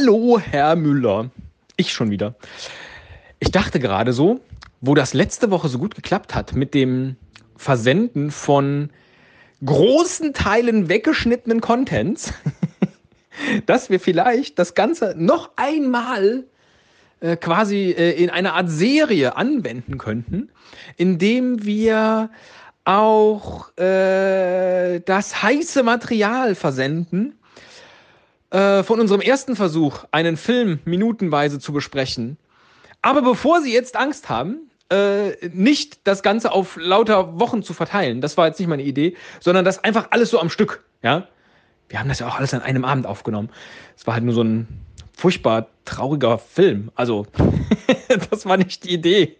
Hallo, Herr Müller. Ich schon wieder. Ich dachte gerade so, wo das letzte Woche so gut geklappt hat mit dem Versenden von großen Teilen weggeschnittenen Contents, dass wir vielleicht das Ganze noch einmal äh, quasi äh, in einer Art Serie anwenden könnten, indem wir auch äh, das heiße Material versenden äh, von unserem ersten Versuch, einen Film minutenweise zu besprechen. Aber bevor Sie jetzt Angst haben, äh, nicht das Ganze auf lauter Wochen zu verteilen, das war jetzt nicht meine Idee, sondern das einfach alles so am Stück, ja. Wir haben das ja auch alles an einem Abend aufgenommen. Es war halt nur so ein furchtbar trauriger Film. Also, das war nicht die Idee.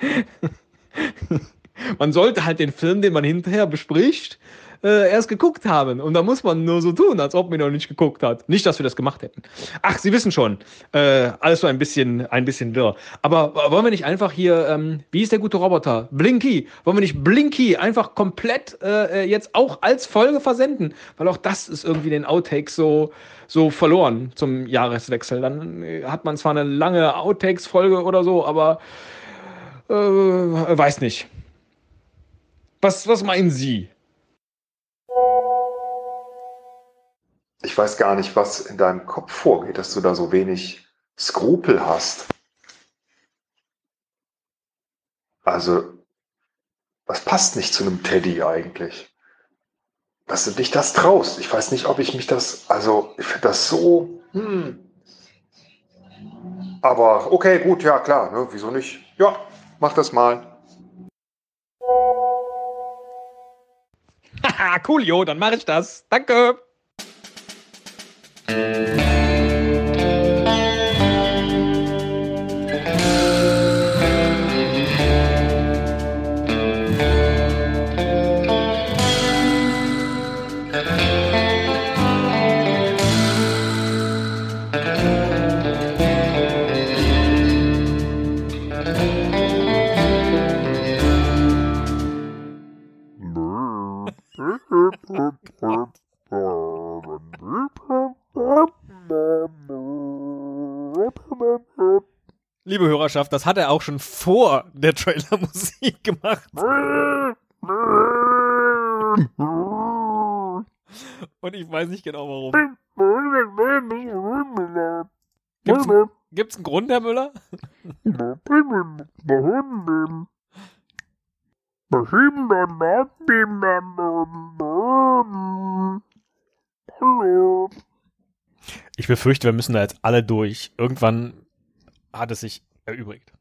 man sollte halt den Film, den man hinterher bespricht, äh, erst geguckt haben. Und da muss man nur so tun, als ob man noch nicht geguckt hat. Nicht, dass wir das gemacht hätten. Ach, Sie wissen schon. Äh, alles so ein bisschen, ein bisschen wirr. Aber wollen wir nicht einfach hier, ähm, wie ist der gute Roboter? Blinky. Wollen wir nicht Blinky einfach komplett äh, jetzt auch als Folge versenden? Weil auch das ist irgendwie den Outtakes so, so verloren zum Jahreswechsel. Dann äh, hat man zwar eine lange Outtakes-Folge oder so, aber äh, weiß nicht. Was, was meinen Sie? Ich weiß gar nicht, was in deinem Kopf vorgeht, dass du da so wenig Skrupel hast. Also, das passt nicht zu einem Teddy eigentlich. Dass du dich das traust. Ich weiß nicht, ob ich mich das, also, ich finde das so, hm. Aber okay, gut, ja klar, ne? wieso nicht? Ja, mach das mal. Haha, coolio, dann mache ich das. Danke. Mm-hmm. Liebe Hörerschaft, das hat er auch schon vor der Trailermusik gemacht. Und ich weiß nicht genau warum. Gibt's, gibt's einen Grund, Herr Müller? Ich befürchte, wir müssen da jetzt alle durch. Irgendwann hat es sich erübrigt.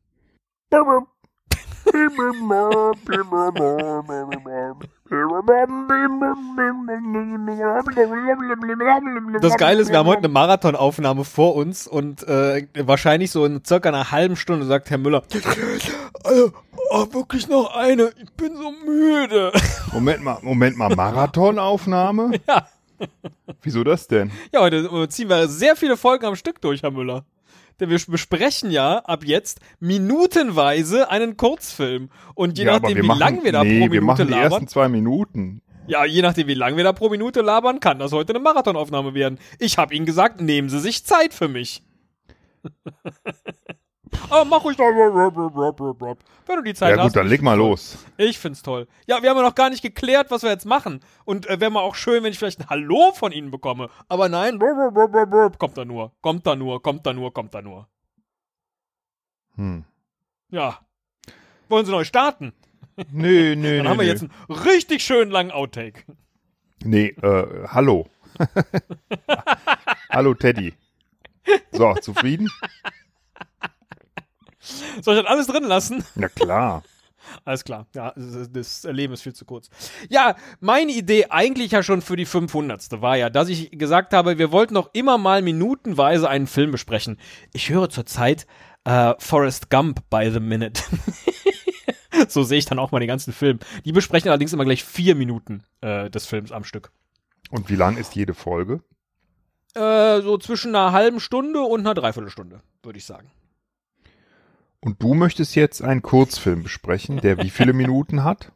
Das Geile ist, wir haben heute eine Marathonaufnahme vor uns und äh, wahrscheinlich so in circa einer halben Stunde sagt Herr Müller, also, oh, wirklich noch eine, ich bin so müde. Moment mal, Moment mal, Marathonaufnahme? Ja. Wieso das denn? Ja, heute ziehen wir sehr viele Folgen am Stück durch, Herr Müller. Denn wir besprechen ja ab jetzt minutenweise einen Kurzfilm. Und je ja, nachdem, wir wie machen- lang wir da nee, pro wir Minute machen die labern. ersten zwei Minuten. Ja, je nachdem, wie lang wir da pro Minute labern, kann das heute eine Marathonaufnahme werden. Ich habe Ihnen gesagt, nehmen Sie sich Zeit für mich. Aber mach ruhig. Wenn du die Zeit ja hast. gut, dann ich leg mal los. Ich find's toll. Ja, wir haben ja noch gar nicht geklärt, was wir jetzt machen. Und äh, wäre mal auch schön, wenn ich vielleicht ein Hallo von Ihnen bekomme. Aber nein, kommt da nur, kommt da nur, kommt da nur, kommt da nur. Hm. Ja. Wollen Sie neu starten? Nee, nee, Dann nee. haben wir nee. jetzt einen richtig schönen langen Outtake. Nee, äh, hallo. hallo Teddy. So, zufrieden? Soll ich das alles drin lassen? Na klar. Alles klar. Ja, das Leben ist viel zu kurz. Ja, meine Idee eigentlich ja schon für die 500. war ja, dass ich gesagt habe, wir wollten noch immer mal minutenweise einen Film besprechen. Ich höre zurzeit äh, Forrest Gump by the Minute. so sehe ich dann auch mal den ganzen Film. Die besprechen allerdings immer gleich vier Minuten äh, des Films am Stück. Und wie lang ist jede Folge? Äh, so zwischen einer halben Stunde und einer Dreiviertelstunde, würde ich sagen. Und du möchtest jetzt einen Kurzfilm besprechen, der wie viele Minuten hat?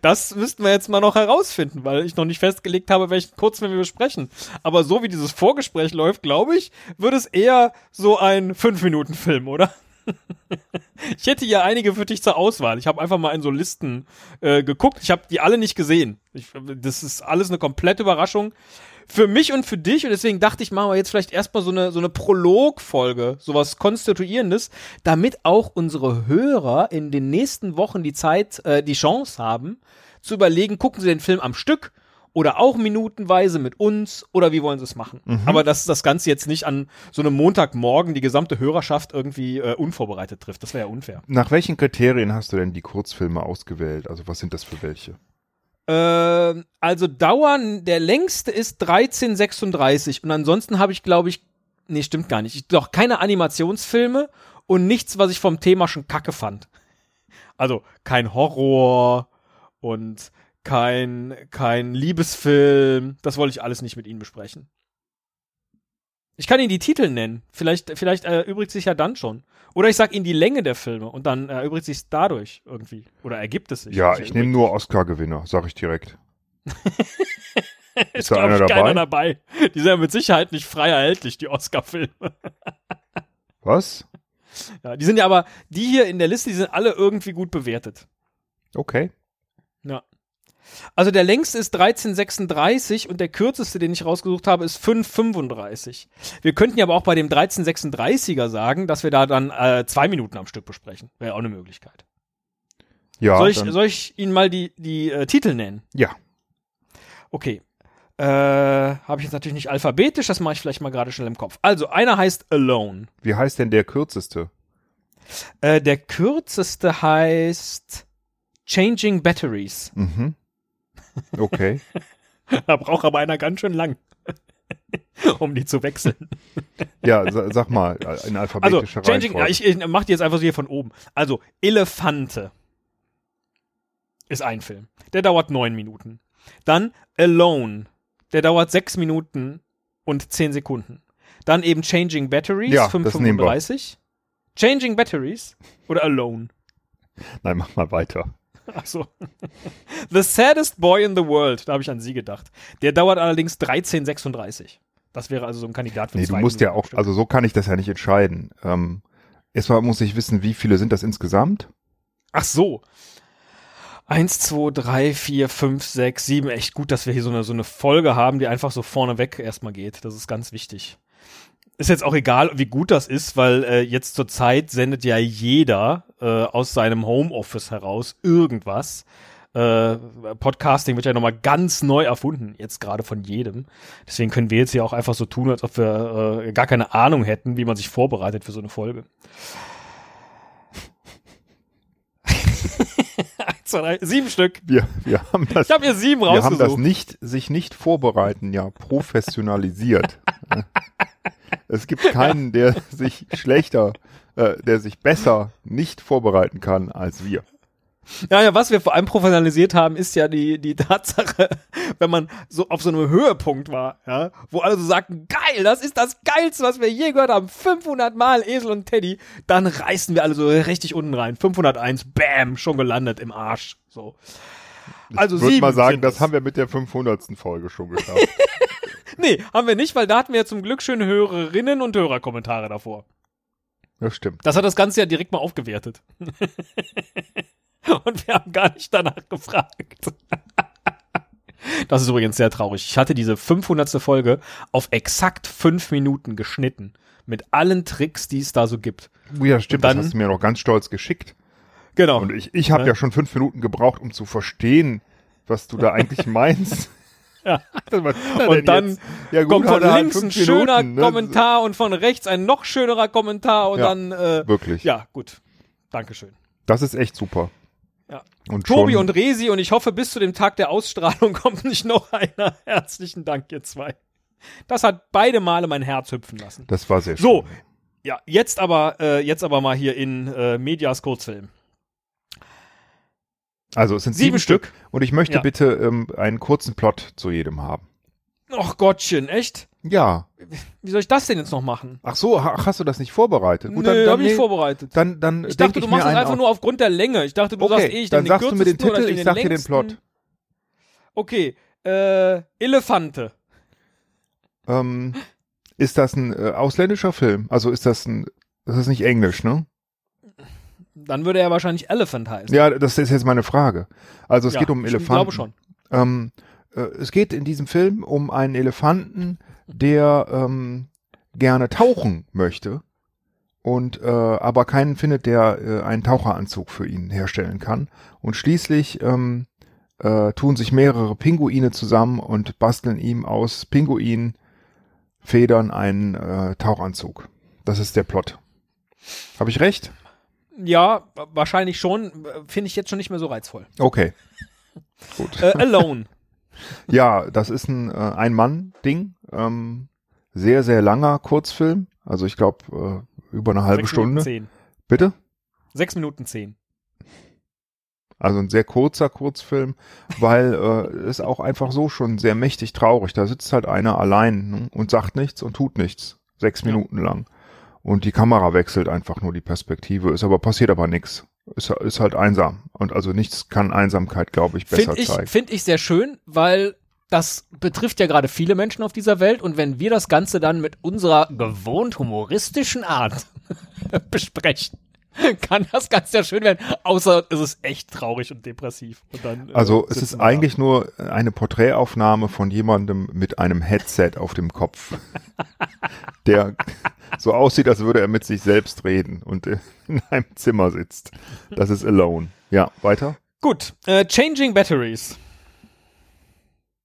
Das müssten wir jetzt mal noch herausfinden, weil ich noch nicht festgelegt habe, welchen Kurzfilm wir besprechen. Aber so wie dieses Vorgespräch läuft, glaube ich, wird es eher so ein 5-Minuten-Film, oder? ich hätte ja einige für dich zur Auswahl. Ich habe einfach mal in so Listen äh, geguckt. Ich habe die alle nicht gesehen. Ich, das ist alles eine komplette Überraschung für mich und für dich. Und deswegen dachte ich, machen wir jetzt vielleicht erstmal so eine, so eine Prolog-Folge, sowas Konstituierendes, damit auch unsere Hörer in den nächsten Wochen die Zeit, äh, die Chance haben, zu überlegen, gucken sie den Film am Stück oder auch minutenweise mit uns oder wie wollen sie es machen. Mhm. Aber dass das Ganze jetzt nicht an so einem Montagmorgen die gesamte Hörerschaft irgendwie äh, unvorbereitet trifft. Das wäre ja unfair. Nach welchen Kriterien hast du denn die Kurzfilme ausgewählt? Also was sind das für welche? Äh, also Dauern, der längste ist 1336 und ansonsten habe ich, glaube ich, nee, stimmt gar nicht. Ich, doch keine Animationsfilme und nichts, was ich vom Thema schon kacke fand. Also kein Horror und kein, kein Liebesfilm. Das wollte ich alles nicht mit Ihnen besprechen. Ich kann Ihnen die Titel nennen. Vielleicht, vielleicht erübrigt sich ja dann schon. Oder ich sag Ihnen die Länge der Filme und dann erübrigt sich dadurch irgendwie. Oder ergibt es sich. Ja, ich nehme nur Oscar-Gewinner, sag ich direkt. ist, da einer dabei? keiner dabei. Die sind ja mit Sicherheit nicht frei erhältlich, die Oscar-Filme. Was? Ja, die sind ja aber, die hier in der Liste, die sind alle irgendwie gut bewertet. Okay. Ja. Also der längste ist 1336 und der kürzeste, den ich rausgesucht habe, ist 535. Wir könnten ja aber auch bei dem 1336er sagen, dass wir da dann äh, zwei Minuten am Stück besprechen. Wäre auch eine Möglichkeit. Ja. Soll ich, soll ich Ihnen mal die, die äh, Titel nennen? Ja. Okay. Äh, habe ich jetzt natürlich nicht alphabetisch, das mache ich vielleicht mal gerade schnell im Kopf. Also, einer heißt Alone. Wie heißt denn der kürzeste? Äh, der kürzeste heißt Changing Batteries. Mhm. Okay. da braucht aber einer ganz schön lang, um die zu wechseln. ja, sag mal, in alphabetischer also, changing, ja, ich, ich mach die jetzt einfach so hier von oben. Also, Elefante ist ein Film. Der dauert neun Minuten. Dann Alone. Der dauert sechs Minuten und zehn Sekunden. Dann eben Changing Batteries, ja, 5,35. Changing Batteries oder Alone? Nein, mach mal weiter. Ach so. The Saddest Boy in the World, da habe ich an Sie gedacht. Der dauert allerdings 13,36. Das wäre also so ein Kandidat für Nee, du musst ja auch, also so kann ich das ja nicht entscheiden. Ähm, erstmal muss ich wissen, wie viele sind das insgesamt? Ach so. Eins, zwei, drei, vier, fünf, sechs, sieben. Echt gut, dass wir hier so eine, so eine Folge haben, die einfach so vorneweg erstmal geht. Das ist ganz wichtig ist jetzt auch egal, wie gut das ist, weil äh, jetzt zur Zeit sendet ja jeder äh, aus seinem Homeoffice heraus irgendwas. Äh, Podcasting wird ja nochmal ganz neu erfunden, jetzt gerade von jedem. Deswegen können wir jetzt hier auch einfach so tun, als ob wir äh, gar keine Ahnung hätten, wie man sich vorbereitet für so eine Folge. zwei, drei, sieben Stück. Wir, wir haben das, ich habe hier sieben rausgesucht. Wir haben das nicht, sich nicht vorbereiten, ja, professionalisiert. Es gibt keinen, der sich schlechter, äh, der sich besser nicht vorbereiten kann als wir. Ja, ja, was wir vor allem professionalisiert haben, ist ja die, die Tatsache, wenn man so auf so einem Höhepunkt war, ja, wo alle so sagten, geil, das ist das Geilste, was wir je gehört haben, 500 Mal Esel und Teddy, dann reißen wir alle so richtig unten rein, 501, bam, schon gelandet im Arsch, so. Also ich würde mal sagen, das haben wir mit der 500. Folge schon geschafft. nee, haben wir nicht, weil da hatten wir ja zum Glück schöne Hörerinnen und Hörerkommentare davor. Das stimmt. Das hat das Ganze ja direkt mal aufgewertet. und wir haben gar nicht danach gefragt. das ist übrigens sehr traurig. Ich hatte diese 500. Folge auf exakt fünf Minuten geschnitten. Mit allen Tricks, die es da so gibt. Oh ja, stimmt. Dann, das hast du mir noch ganz stolz geschickt. Genau. Und ich, ich habe ja. ja schon fünf Minuten gebraucht, um zu verstehen, was du da eigentlich meinst. Ja. Und dann ja, gut, kommt von halt links ein schöner Minuten, ne? Kommentar und von rechts ein noch schönerer Kommentar und ja, dann äh, wirklich. Ja, gut. Dankeschön. Das ist echt super. Ja. Und Tobi und Resi und ich hoffe, bis zu dem Tag der Ausstrahlung kommt nicht noch einer. Herzlichen Dank, ihr zwei. Das hat beide Male mein Herz hüpfen lassen. Das war sehr schön. So, ja, jetzt aber, äh, jetzt aber mal hier in äh, Medias Kurzfilm. Also es sind sieben, sieben Stück. Stück. und ich möchte ja. bitte ähm, einen kurzen Plot zu jedem haben. Och Gottchen, echt? Ja. Wie soll ich das denn jetzt noch machen? Ach so, ach, hast du das nicht vorbereitet? Gut, Nö, dann, dann, hab ich nee, vorbereitet. Dann, dann ich dachte, ich du machst es einfach nur aufgrund der Länge. Ich dachte, du okay, sagst eh, ich dann den sagst du mir den Titel, ich ich sag dir den. Plot. Okay, äh, Elefante. Ähm, ist das ein äh, ausländischer Film? Also ist das ein, das ist nicht Englisch, ne? Dann würde er wahrscheinlich Elephant heißen. Ja, das ist jetzt meine Frage. Also es Ja, geht um einen ich Elefanten. glaube schon. Ähm, äh, es geht in diesem Film um einen Elefanten, der ähm, gerne tauchen möchte und äh, aber keinen findet, der äh, einen Taucheranzug für ihn herstellen kann. Und schließlich ähm, äh, tun sich mehrere Pinguine zusammen und basteln ihm aus Pinguinfedern einen äh, Tauchanzug. Das ist der Plot. Habe ich recht? Ja, wa- wahrscheinlich schon. Finde ich jetzt schon nicht mehr so reizvoll. Okay. Gut. Äh, Alone. Ja, das ist ein äh, Ein-Mann-Ding. Ähm, sehr, sehr langer Kurzfilm. Also ich glaube äh, über eine halbe Sechs Stunde. Minuten zehn. Bitte? Sechs Minuten zehn. Also ein sehr kurzer Kurzfilm, weil äh, ist auch einfach so schon sehr mächtig traurig. Da sitzt halt einer allein ne, und sagt nichts und tut nichts. Sechs Ja. Minuten lang. Und die Kamera wechselt einfach nur die Perspektive. Ist aber passiert aber nichts. Ist, ist halt einsam. Und also nichts kann Einsamkeit, glaube ich, besser Finde ich, zeigen. find ich sehr schön, weil das betrifft ja gerade viele Menschen auf dieser Welt und wenn wir das Ganze dann mit unserer gewohnt humoristischen Art besprechen, kann das ganz sehr schön werden. Außer es ist echt traurig und depressiv. Und dann, äh, Also es sitzen ist da. eigentlich nur eine Porträtaufnahme von jemandem mit einem Headset auf dem Kopf, der so aussieht, als würde er mit sich selbst reden und in einem Zimmer sitzt. Das ist Alone. Ja, weiter? Gut, äh, Changing Batteries.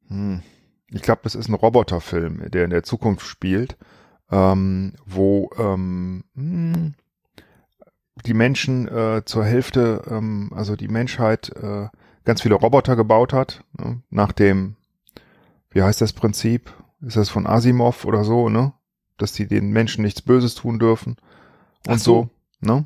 Hm. Ich glaube, das ist ein Roboterfilm, der in der Zukunft spielt, ähm, wo ähm, hm, die Menschen äh, zur Hälfte, ähm, also die Menschheit äh, ganz viele Roboter gebaut hat, ne? nach dem, wie heißt das Prinzip? Ist das von Asimov oder so, ne? Dass die den Menschen nichts Böses tun dürfen und so. so. ne?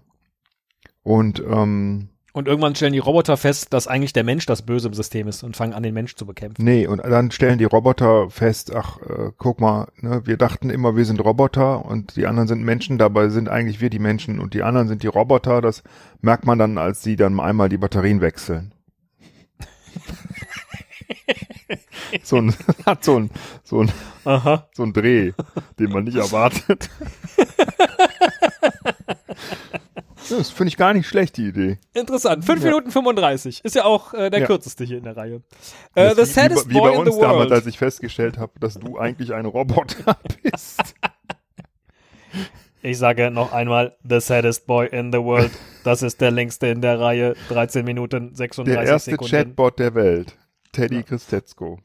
Und ähm, Und irgendwann stellen die Roboter fest, dass eigentlich der Mensch das Böse im System ist und fangen an, den Mensch zu bekämpfen. Nee, und dann stellen die Roboter fest, ach, äh, guck mal, ne, wir dachten immer, wir sind Roboter und die anderen sind Menschen, dabei sind eigentlich wir die Menschen und die anderen sind die Roboter. Das merkt man dann, als sie dann einmal die Batterien wechseln. so ein, hat so ein, so ein, Aha. so ein Dreh, den man nicht erwartet. das finde ich gar nicht schlecht, die Idee. Interessant. 5 Ja. Minuten 35. Ist ja auch äh, der Ja. kürzeste hier in der Reihe. Äh, Das the ist wie, saddest wie, wie boy bei in uns the damals, world. als ich festgestellt habe, dass du eigentlich ein Roboter bist. Ich sage noch einmal, the saddest boy in the world. Das ist der längste in der Reihe. 13 Minuten 36 Der erste Sekunden. Chatbot der Welt. Teddy Ja. Christetzko.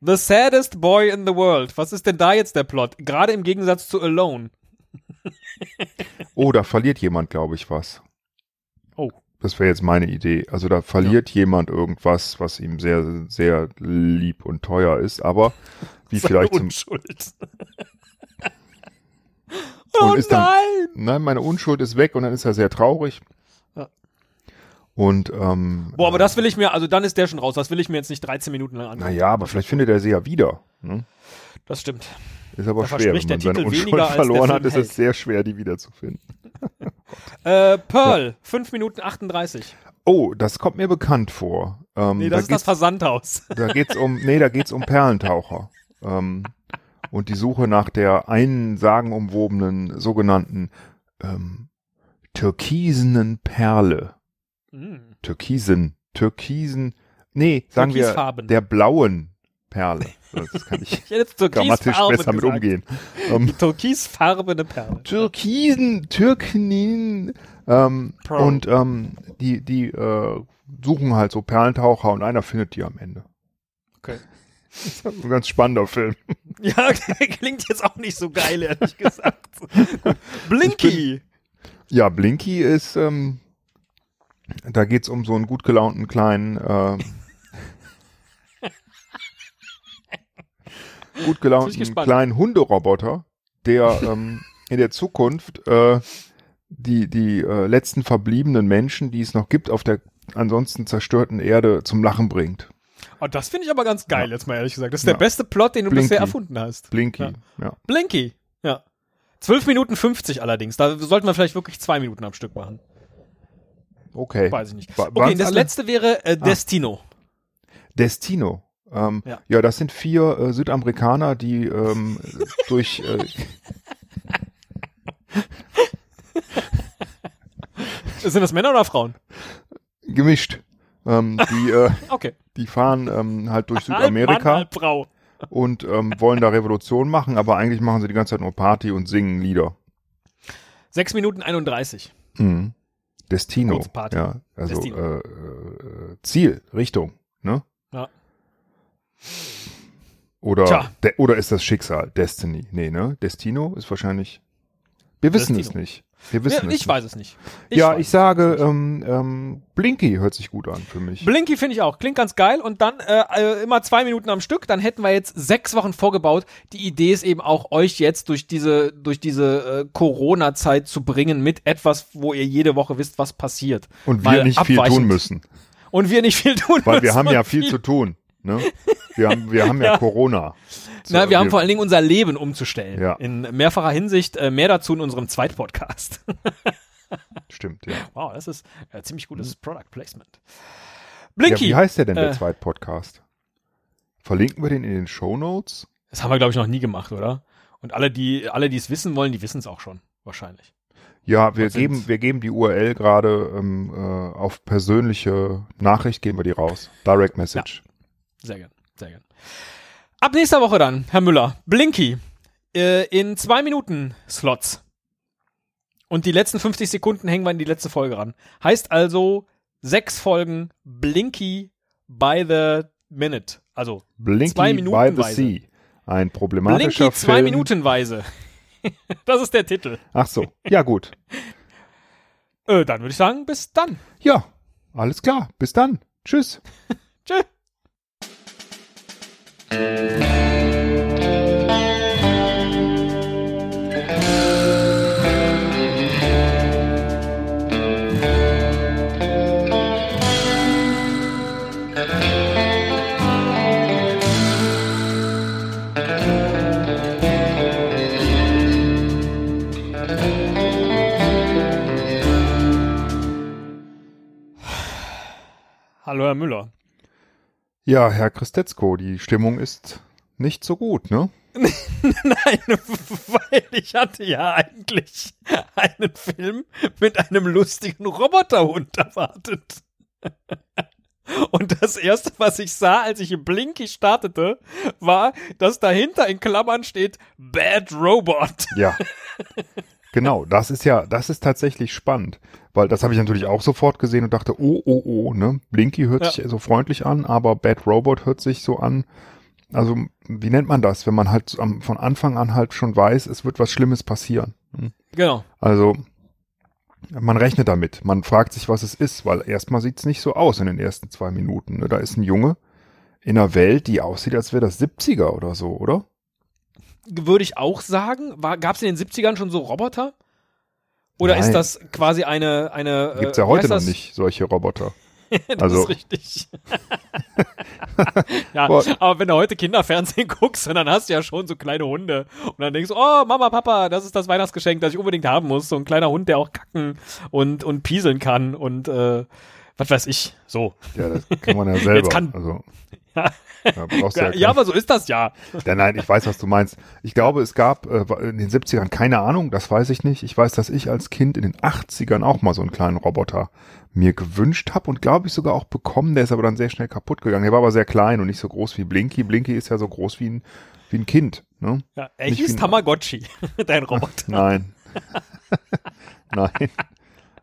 The saddest boy in the world. Was ist denn da jetzt der Plot? Gerade im Gegensatz zu Alone. Oh, da verliert jemand, glaube ich, was. Oh. Das wäre jetzt meine Idee. Also da verliert jemand irgendwas, was ihm sehr, sehr lieb und teuer ist, aber wie vielleicht zum, Unschuld. Und oh ist dann- nein! nein, meine Unschuld ist weg und dann ist er sehr traurig. Ja. Und, ähm, Boah, aber das will ich mir, also dann ist der schon raus. Das will ich mir jetzt nicht 13 Minuten lang anschauen. naja, aber vielleicht findet er sie ja wieder. Ne? Das stimmt. Ist aber Da schwer, wenn man seine Unschuld verloren hat, ist hält. es sehr schwer, die wiederzufinden. Äh, Pearl, 5 Minuten 38. Oh, das kommt mir bekannt vor. Ähm, Nee, da das ist das Versandhaus. Da geht's um, nee, da geht's um Perlentaucher. Ähm, und die Suche nach der einen sagenumwobenen sogenannten ähm, türkisenen Perle. Hm. Türkisen, türkisen, nee, sagen wir der blauen Perle. Das kann ich Ich hätte jetzt grammatisch besser mit umgehen. Ähm, Türkisfarbene Perle. Türkisen, Türknin, ähm, und ähm, die, die äh, suchen halt so Perlentaucher und einer findet die am Ende. Okay. Das ist ein ganz spannender Film. Ja, klingt jetzt auch nicht so geil, ehrlich gesagt. Blinky. Ja, Blinky ist, ähm, da geht's um so einen gut gelaunten kleinen, äh, gut gelaunten kleinen Hunderoboter, der ähm, in der Zukunft äh, die, die äh, letzten verbliebenen Menschen, die es noch gibt, auf der ansonsten zerstörten Erde zum Lachen bringt. Oh, das finde ich aber ganz geil, jetzt mal ehrlich gesagt. Das ist der beste Plot, den du Blinky. bisher erfunden hast. Blinky, Ja. ja. Blinky, ja. 12 Minuten 50 allerdings. Da sollten wir vielleicht wirklich zwei Minuten am Stück machen. Okay. Weiß ich nicht. Wa- Okay, das alle? Ah. letzte wäre äh, Destino. Destino. Ähm, Ja. ja. das sind vier äh, Südamerikaner, die ähm, durch äh, Sind das Männer oder Frauen? gemischt. Ähm, die, äh, Okay. die fahren ähm, halt durch Halb Mann, Südamerika halb Frau. und ähm, wollen da Revolution machen, aber eigentlich machen sie die ganze Zeit nur Party und singen Lieder. 6 Minuten 31. Mhm. Destino. Ja, also Destino. Äh, äh, Ziel, Richtung, ne? Ja. Oder, de, oder ist das Schicksal? Destiny? Nee, ne? Destino ist wahrscheinlich. Wir wissen Destino. es nicht. Wir wissen Ja, es ich nicht. weiß es nicht. Ich ja, ich sage, ähm, ähm, Blinky hört sich gut an für mich. Blinky finde ich auch. Klingt ganz geil. Und dann äh, äh, immer zwei Minuten am Stück. Dann hätten wir jetzt sechs Wochen vorgebaut. Die Idee ist eben auch, euch jetzt durch diese, durch diese äh, Corona-Zeit zu bringen mit etwas, wo ihr jede Woche wisst, was passiert. und wir Mal nicht viel tun müssen. Und wir nicht viel tun Weil wir müssen haben ja und viel zu tun. Ne? Wir haben, wir haben ja, Ja. Corona. So, Na, wir haben vor allen Dingen unser Leben umzustellen. Ja. In mehrfacher Hinsicht. Äh, mehr dazu in unserem Zweitpodcast. Stimmt, ja. wow, das ist äh, ziemlich gutes Product Placement. ja. Blinky. Wie heißt der denn, der Äh, Zweitpodcast? Verlinken wir den in den Show Notes? das haben wir, glaube ich, noch nie gemacht, oder? Und alle, die alle, die es wissen wollen, die wissen es auch schon. Wahrscheinlich. Ja, wir geben, wir geben die URL gerade ähm, äh, auf persönliche Nachricht, geben wir die raus. Direct Message. Sehr gern, sehr gern. Ab nächster Woche dann, Herr Müller, Blinky äh, in zwei Minuten Slots. Und die letzten 50 Sekunden hängen wir in die letzte Folge ran. Heißt also sechs Folgen Blinky by the minute. Also Blinky Zwei by the Minutenweise. Sea. Ein problematischer Blinky zwei Film. Minutenweise. das ist der Titel. Ach so, ja gut. Äh, dann würde ich sagen, bis dann. Ja, alles klar. Bis dann. Tschüss. Tschüss. Hallo, Herr Müller. Ja, Herr Christetzko, die Stimmung ist nicht so gut, ne? Nein, weil ich hatte ja eigentlich einen Film mit einem lustigen Roboterhund erwartet. Und das erste, was ich sah, als ich in Blinky startete, war, dass dahinter in Klammern steht Bad Robot. Ja. genau, das ist ja, das ist tatsächlich spannend, weil das habe ich natürlich auch sofort gesehen und dachte, oh, oh, oh, ne? Blinky hört Ja. sich so freundlich an, aber Bad Robot hört sich so an. Also, wie nennt man das, wenn man halt am, von Anfang an halt schon weiß, es wird was Schlimmes passieren? Hm? Genau. Also, man rechnet damit. Man fragt sich, was es ist, weil erstmal sieht's nicht so aus in den ersten zwei Minuten. Ne? Da ist ein Junge in einer Welt, die aussieht, als wäre das 70er oder so, oder? Würde ich auch sagen. Gab es in den 70ern schon so Roboter? Oder Nein. ist das quasi eine. eine Gibt's äh, ja wie heute heißt noch nicht, solche Roboter. das Also- ist richtig. ja, Boah. aber wenn du heute Kinderfernsehen guckst, dann hast du ja schon so kleine Hunde. Und dann denkst du, oh, Mama, Papa, das ist das Weihnachtsgeschenk, das ich unbedingt haben muss. So ein kleiner Hund, der auch kacken und, und pieseln kann und äh, was weiß ich. So. Ja, das kann man ja selber. kann- also, Ja. Ja, ja, aber so ist das ja. Ja, nein, ich weiß, was du meinst. Ich glaube, es gab äh, in den 70ern, keine Ahnung, das weiß ich nicht. Ich weiß, dass ich als Kind in den 80ern auch mal so einen kleinen Roboter mir gewünscht habe und glaube ich sogar auch bekommen. Der ist aber dann sehr schnell kaputt gegangen. Der war aber sehr klein und nicht so groß wie Blinky. Blinky ist ja so groß wie ein, wie ein Kind. Ne? ja er Nicht hieß Tamagotchi, dein Roboter. Nein. nein.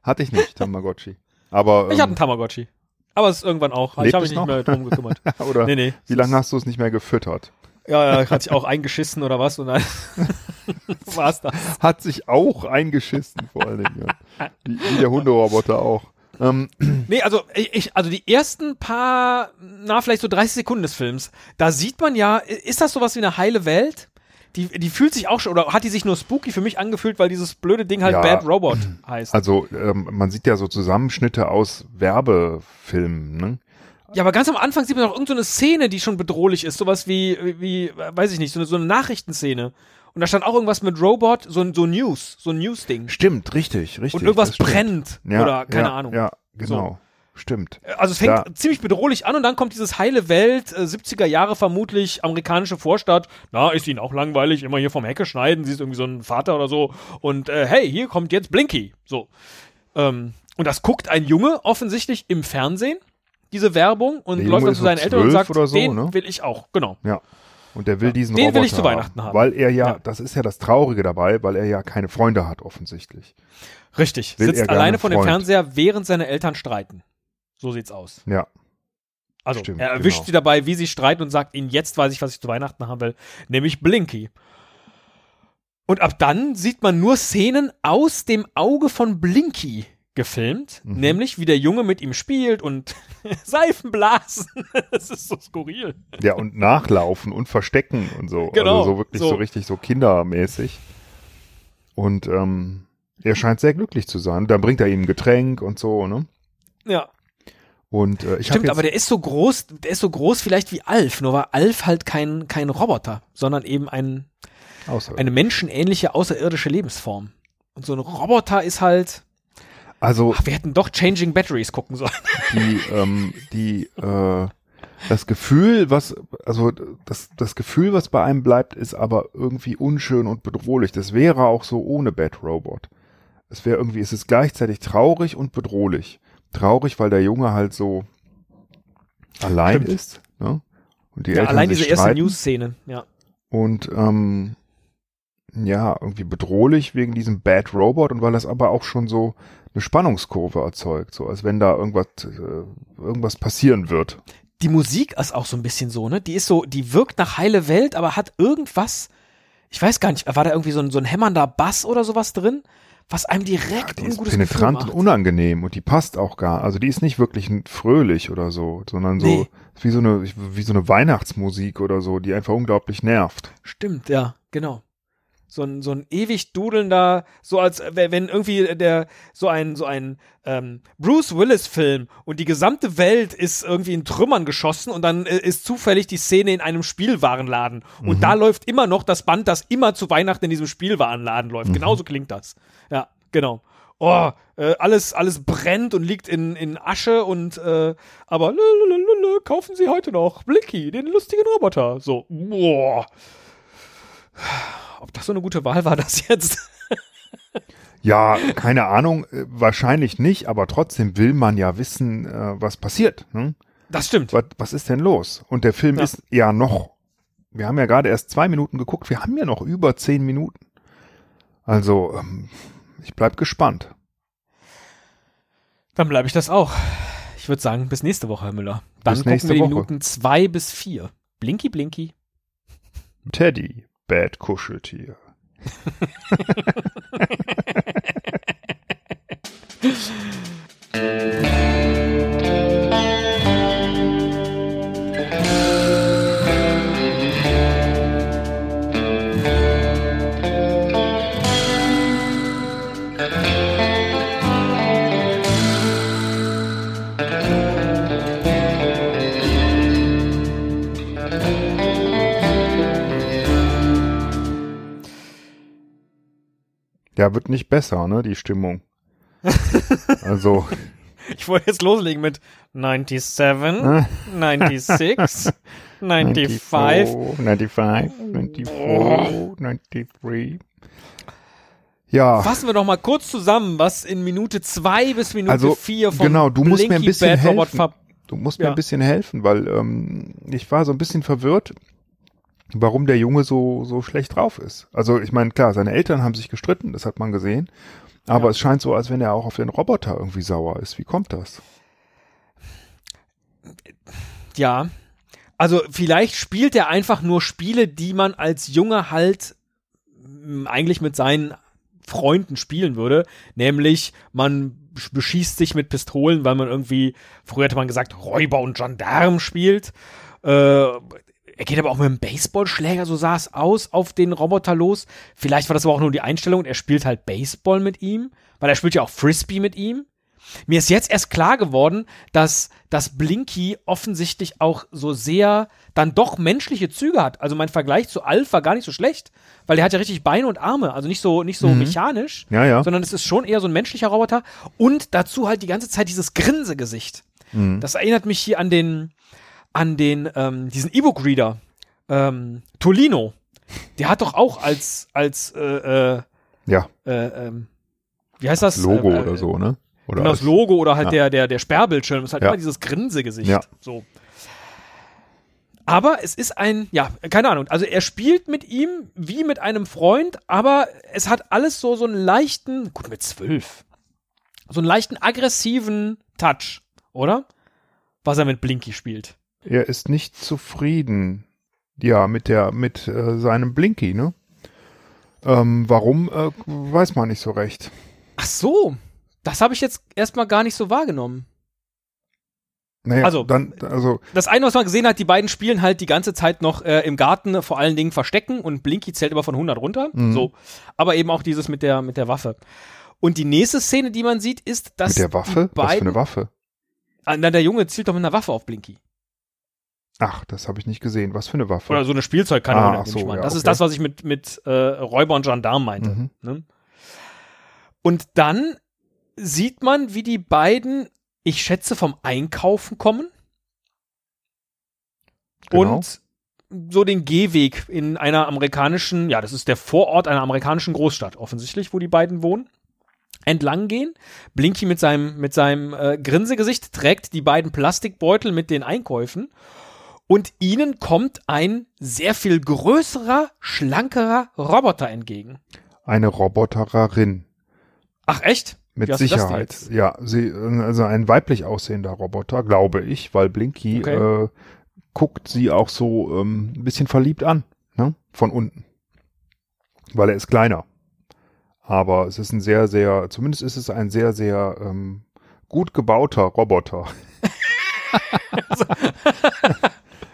Hatte ich nicht, Tamagotchi. Aber Ich hatte einen ähm, Tamagotchi. Aber es ist irgendwann auch. Ich habe mich nicht mehr drum gekümmert. oder Nee, nee. wie lange hast du es nicht mehr gefüttert? Ja, ja, hat sich auch eingeschissen oder was und dann war's das. Hat sich auch eingeschissen, vor allen Dingen. Ja. Wie, wie der Hunderoboter auch. Ähm, Nee, also ich, also die ersten paar, na, vielleicht so 30 Sekunden des Films, da sieht man ja, ist das sowas wie eine heile Welt? Die, die fühlt sich auch schon, oder hat die sich nur spooky für mich angefühlt, weil dieses blöde Ding halt Ja. Bad Robot heißt. Also ähm, man sieht ja so Zusammenschnitte aus Werbefilmen. Ne? Ja, aber ganz am Anfang sieht man doch irgendeine so Szene, die schon bedrohlich ist. Sowas wie, wie, weiß ich nicht, so eine, so eine Nachrichtenszene. Und da stand auch irgendwas mit Robot, so, so News, so ein News-Ding. Stimmt, richtig, richtig. Und irgendwas brennt. Ja, oder keine ja, Ahnung. Ja, genau. Stimmt. Also es fängt Ja. ziemlich bedrohlich an und dann kommt dieses heile Welt, äh, 70er Jahre vermutlich, amerikanische Vorstadt. Na, ist ihnen auch langweilig, immer hier vom Hecke schneiden, sie ist irgendwie so ein Vater oder so. Und äh, hey, hier kommt jetzt Blinky. So. Ähm, und das guckt ein Junge offensichtlich im Fernsehen, diese Werbung, und Der läuft dann zu seinen Eltern und 12 sagt, oder so, den ne? will ich auch. Genau. Ja. Und der will diesen Den Roboter will ich zu Weihnachten haben. Weil er ja, Ja. das ist ja das Traurige dabei, weil er ja keine Freunde hat, offensichtlich. Richtig. Will Sitzt alleine vor dem. Fernseher, während seine Eltern streiten. So sieht's aus. Ja. Also Stimmt, er erwischt genau. sie dabei, wie sie streiten und sagt ihnen, jetzt weiß ich, was ich zu Weihnachten haben will, nämlich Blinky. Und ab dann sieht man nur Szenen aus dem Auge von Blinky gefilmt, Mhm. nämlich wie der Junge mit ihm spielt und Seifenblasen. das ist so skurril. Ja, und nachlaufen und verstecken und so. Genau, Also so wirklich so. so. richtig so kindermäßig. Und ähm, er scheint sehr glücklich zu sein. Dann bringt er ihm ein Getränk und so, ne? Ja, Und äh, ich stimmt, aber der ist so groß, der ist so groß vielleicht wie Alf, nur war Alf halt kein, kein Roboter, sondern eben ein, eine menschenähnliche außerirdische Lebensform. Und so ein Roboter ist halt, also ach, wir hätten doch Changing Batteries gucken sollen. die, ähm, die, äh, das Gefühl, was, also das, das Gefühl, was bei einem bleibt, ist aber irgendwie unschön und bedrohlich. Das wäre auch so ohne Bad Robot. Es wäre irgendwie, es ist gleichzeitig traurig und bedrohlich. Traurig, weil der Junge halt so allein Stimmt. ist, ne? Und die Ja, Eltern allein diese erste streiten. News-Szene, ja. Und ähm, ja, irgendwie bedrohlich wegen diesem Bad Robot und weil das aber auch schon so eine Spannungskurve erzeugt, so als wenn da irgendwas, äh, irgendwas passieren wird. Die Musik ist auch so ein bisschen so, ne? Die ist so, die wirkt nach heile Welt, aber hat irgendwas, ich weiß gar nicht, war da irgendwie so ein, so ein hämmernder Bass oder sowas drin, was einem direkt Die ein ist gutes penetrant und unangenehm und die passt auch gar. Also die ist nicht wirklich fröhlich oder so, sondern so Nee. wie so eine wie so eine Weihnachtsmusik oder so, die einfach unglaublich nervt. Stimmt, ja, genau. So ein, so ein ewig dudelnder, so als äh, wenn irgendwie der, so ein, so ein ähm, Bruce Willis-Film und die gesamte Welt ist irgendwie in Trümmern geschossen und dann äh, ist zufällig die Szene in einem Spielwarenladen. Und da läuft immer noch das Band, das immer zu Weihnachten in diesem Spielwarenladen läuft. Genauso klingt das. Ja, genau. Oh, äh, alles, alles brennt und liegt in, in Asche und äh, aber lulululul, kaufen Sie heute noch Blicky, den lustigen Roboter. So, boah. Ob das so eine gute Wahl war, das jetzt? Ja, keine Ahnung, äh, wahrscheinlich nicht, aber trotzdem will man ja wissen, äh, was passiert. Hm? Das stimmt. Was, was ist denn los? Und der Film Ja. ist ja noch, wir haben ja gerade erst zwei Minuten geguckt, wir haben ja noch über zehn Minuten. Also, ähm, ich bleib gespannt. Dann bleibe ich das auch. Ich würde sagen, bis nächste Woche, Herr Müller. Dann Bis gucken wir die Woche. Minuten zwei bis vier. Blinky, blinky. Teddy, Bad Kuscheltier. Ja, wird nicht besser, ne, die Stimmung. also, Ich wollte jetzt loslegen mit 97, äh, 96, 95. 95, 94, 93. Ja, Fassen wir doch mal kurz zusammen, was in Minute zwei bis Minute Also, vier von genau, du musst mir ein Blinky bisschen Bad helfen. du musst mir Ja. ein bisschen helfen, weil ähm, ich war so ein bisschen verwirrt, warum der Junge so, so schlecht drauf ist. Also ich meine, klar, seine Eltern haben sich gestritten, das hat man gesehen. Aber Ja. es scheint so, als wenn er auch auf den Roboter irgendwie sauer ist. Wie kommt das? Ja. Also vielleicht spielt er einfach nur Spiele, die man als Junge halt m, eigentlich mit seinen Freunden spielen würde. Nämlich, man sch- beschießt sich mit Pistolen, weil man irgendwie, früher hätte man gesagt, Räuber und Gendarm spielt. Äh, er geht aber auch mit einem Baseballschläger, so sah es aus, auf den Roboter los. Vielleicht war das aber auch nur die Einstellung und er spielt halt Baseball mit ihm, weil er spielt ja auch Frisbee mit ihm. mir ist jetzt erst klar geworden, dass, dass Blinky offensichtlich auch so sehr dann doch menschliche Züge hat. Also mein Vergleich zu Alf war gar nicht so schlecht, weil der hat ja richtig Beine und Arme, also nicht so, nicht so Mhm. mechanisch, Ja, ja. sondern es ist schon eher so ein menschlicher Roboter und dazu halt die ganze Zeit dieses Grinsegesicht. Mhm. Das erinnert mich hier an den, an den, ähm, diesen E-Book-Reader, ähm, Tolino. Der hat doch auch als, als, äh, äh, Ja, äh, ähm, wie heißt das? Logo Äh, äh, oder so, ne? Oder Genau, das Logo oder halt Ja. der, der, der Sperrbildschirm ist halt Ja. immer dieses Grinsegesicht. Ja. So. Aber es ist ein, ja, keine Ahnung. Also er spielt mit ihm wie mit einem Freund, aber es hat alles so, so einen leichten, gut, mit zwölf, so einen leichten aggressiven Touch, oder? Was er mit Blinky spielt. Er ist nicht zufrieden. Ja, mit der, mit äh, seinem Blinky, ne? Ähm, warum, äh, weiß man nicht so recht. Ach so. Das habe ich jetzt erstmal gar nicht so wahrgenommen. Naja, Also- dann, also, Das eine, was man gesehen hat, die beiden spielen halt die ganze Zeit noch äh, im Garten, vor allen Dingen verstecken und Blinky zählt immer von 100 runter. Mhm. So. Aber eben auch dieses mit der, mit der Waffe. Und die nächste Szene, die man sieht, ist, dass mit der Waffe? die Was für beiden, eine Waffe? Ah, na, der Junge zielt doch mit einer Waffe auf Blinky. Ach, das habe ich nicht gesehen. Was für eine Waffe? Oder so eine Spielzeugkanone. Ah, so, ja, das ist okay. das, was ich mit, mit äh, Räuber und Gendarm meinte. Mhm. Ne? Und dann sieht man, wie die beiden, ich schätze, vom Einkaufen kommen. Genau. und so den Gehweg in einer amerikanischen, ja, das ist der Vorort einer amerikanischen Großstadt, offensichtlich, wo die beiden wohnen, entlang gehen. Blinky mit seinem, mit seinem äh, Grinsegesicht trägt die beiden Plastikbeutel mit den Einkäufen und ihnen kommt ein sehr viel größerer, schlankerer Roboter entgegen. Eine Roboterin. Ach, echt? Mit Sicherheit. Ja, sie, also ein weiblich aussehender Roboter, glaube ich, weil Blinky Okay. äh, guckt sie auch so ähm, ein bisschen verliebt an, ne? Von unten. Weil er ist kleiner. Aber es ist ein sehr, sehr, zumindest ist es ein sehr, sehr ähm, gut gebauter Roboter.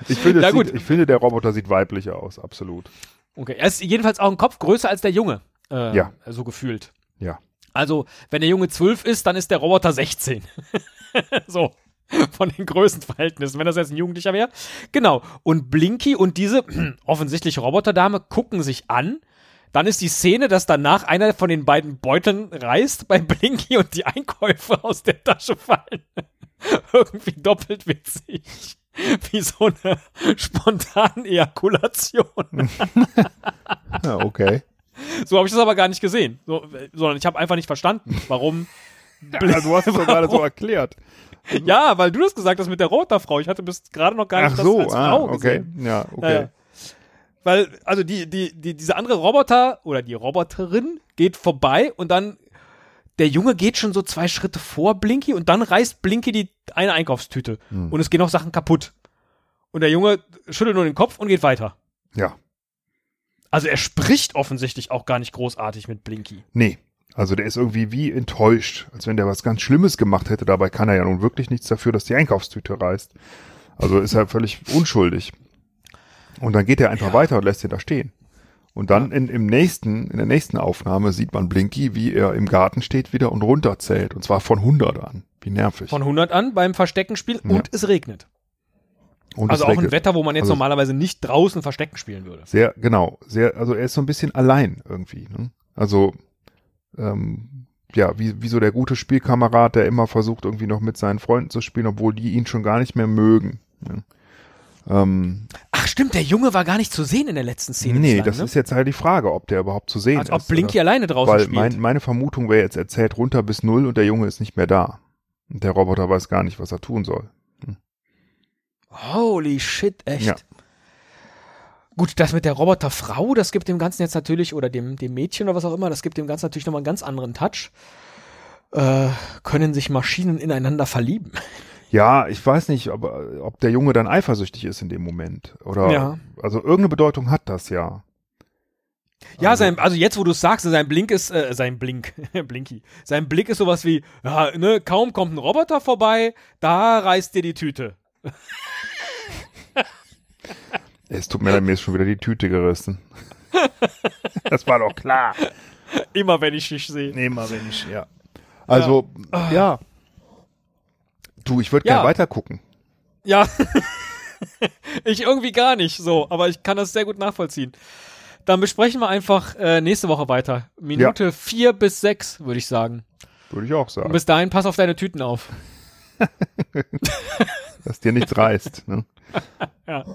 ich, finde, Ja, gut. Sieht, ich finde, der Roboter sieht weiblicher aus, absolut. Okay, er ist jedenfalls auch ein Kopf größer als der Junge. Äh, Ja. So gefühlt. Ja. Also, wenn der Junge 12 ist, dann ist der Roboter 16. so. Von den Größenverhältnissen, wenn das jetzt ein Jugendlicher wäre. Genau. Und Blinky und diese offensichtlich Roboterdame gucken sich an. Dann ist die Szene, dass danach einer von den beiden Beuteln reißt bei Blinky und die Einkäufe aus der Tasche fallen. Irgendwie doppelt witzig. Wie so eine spontane Ejakulation. Ja, okay. So habe ich das aber gar nicht gesehen. So, äh, sondern ich habe einfach nicht verstanden, warum. Also du hast es doch gerade so erklärt. Ja, weil du das gesagt hast mit der Roterfrau. Ich hatte bis gerade noch gar nicht Ach das so, als ah, Frau okay. gesehen. Ja, okay. Ja, ja. Weil, also die, die, die, diese andere Roboter oder die Roboterin geht vorbei und dann der Junge geht schon so zwei Schritte vor Blinky und dann reißt Blinky die eine Einkaufstüte Hm. und es gehen auch Sachen kaputt. Und der Junge schüttelt nur den Kopf und geht weiter. Ja. Also er spricht offensichtlich auch gar nicht großartig mit Blinky. Nee. Also der ist irgendwie wie enttäuscht, als wenn der was ganz Schlimmes gemacht hätte. Dabei kann er ja nun wirklich nichts dafür, dass die Einkaufstüte reißt. Also ist er völlig unschuldig. Und dann geht er einfach Ja. weiter und lässt ihn da stehen. Und dann in, im nächsten, in der nächsten Aufnahme sieht man Blinky, wie er im Garten steht wieder und runterzählt. Und zwar von 100 an. Wie nervig. Von 100 an beim Versteckenspiel Ja. und es regnet. und Also auch ein regnet. Wetter, wo man jetzt Also- normalerweise nicht draußen Verstecken spielen würde. Sehr, genau, sehr, also er ist so ein bisschen allein irgendwie. Ne? Also, ähm, ja, wie, wie so der gute Spielkamerad, der immer versucht, irgendwie noch mit seinen Freunden zu spielen, obwohl die ihn schon gar nicht mehr mögen. Ne? Ähm, stimmt, der Junge war gar nicht zu sehen in der letzten Szene. nee, bislang, das ne? ist jetzt halt die Frage, ob der überhaupt zu sehen Als ist. ob Blinky oder? alleine draußen Weil spielt. mein, meine Vermutung wäre jetzt, er zählt runter bis null und der Junge ist nicht mehr da. Und der Roboter weiß gar nicht, was er tun soll. Holy shit, echt. Ja. Gut, das mit der Roboterfrau, das gibt dem Ganzen jetzt natürlich, oder dem, dem Mädchen oder was auch immer, das gibt dem Ganzen natürlich nochmal einen ganz anderen Touch. Äh, können sich Maschinen ineinander verlieben. Ja, ich weiß nicht, ob, ob der Junge dann eifersüchtig ist in dem Moment. Oder, Ja. also irgendeine Bedeutung hat das ja. Ja, Also- sein, also jetzt, wo du es sagst, sein Blink ist, äh, sein Blink, Blinky, sein Blick ist sowas wie, ja, ne, kaum kommt ein Roboter vorbei, da reißt dir die Tüte. Es tut mir leid, mir ist schon wieder die Tüte gerissen. das war doch klar. Immer wenn ich dich sehe. Mal wenn ich, ja. Also, ja. Du, ich würde Ja. gerne weiter gucken. Ja. ich irgendwie gar nicht so, aber ich kann das sehr gut nachvollziehen. Dann besprechen wir einfach äh, nächste Woche weiter. Minute vier bis sechs, würde ich sagen. Würde ich auch Und sagen. bis dahin pass auf deine Tüten auf. Dass dir nichts reißt. Ne? Ja.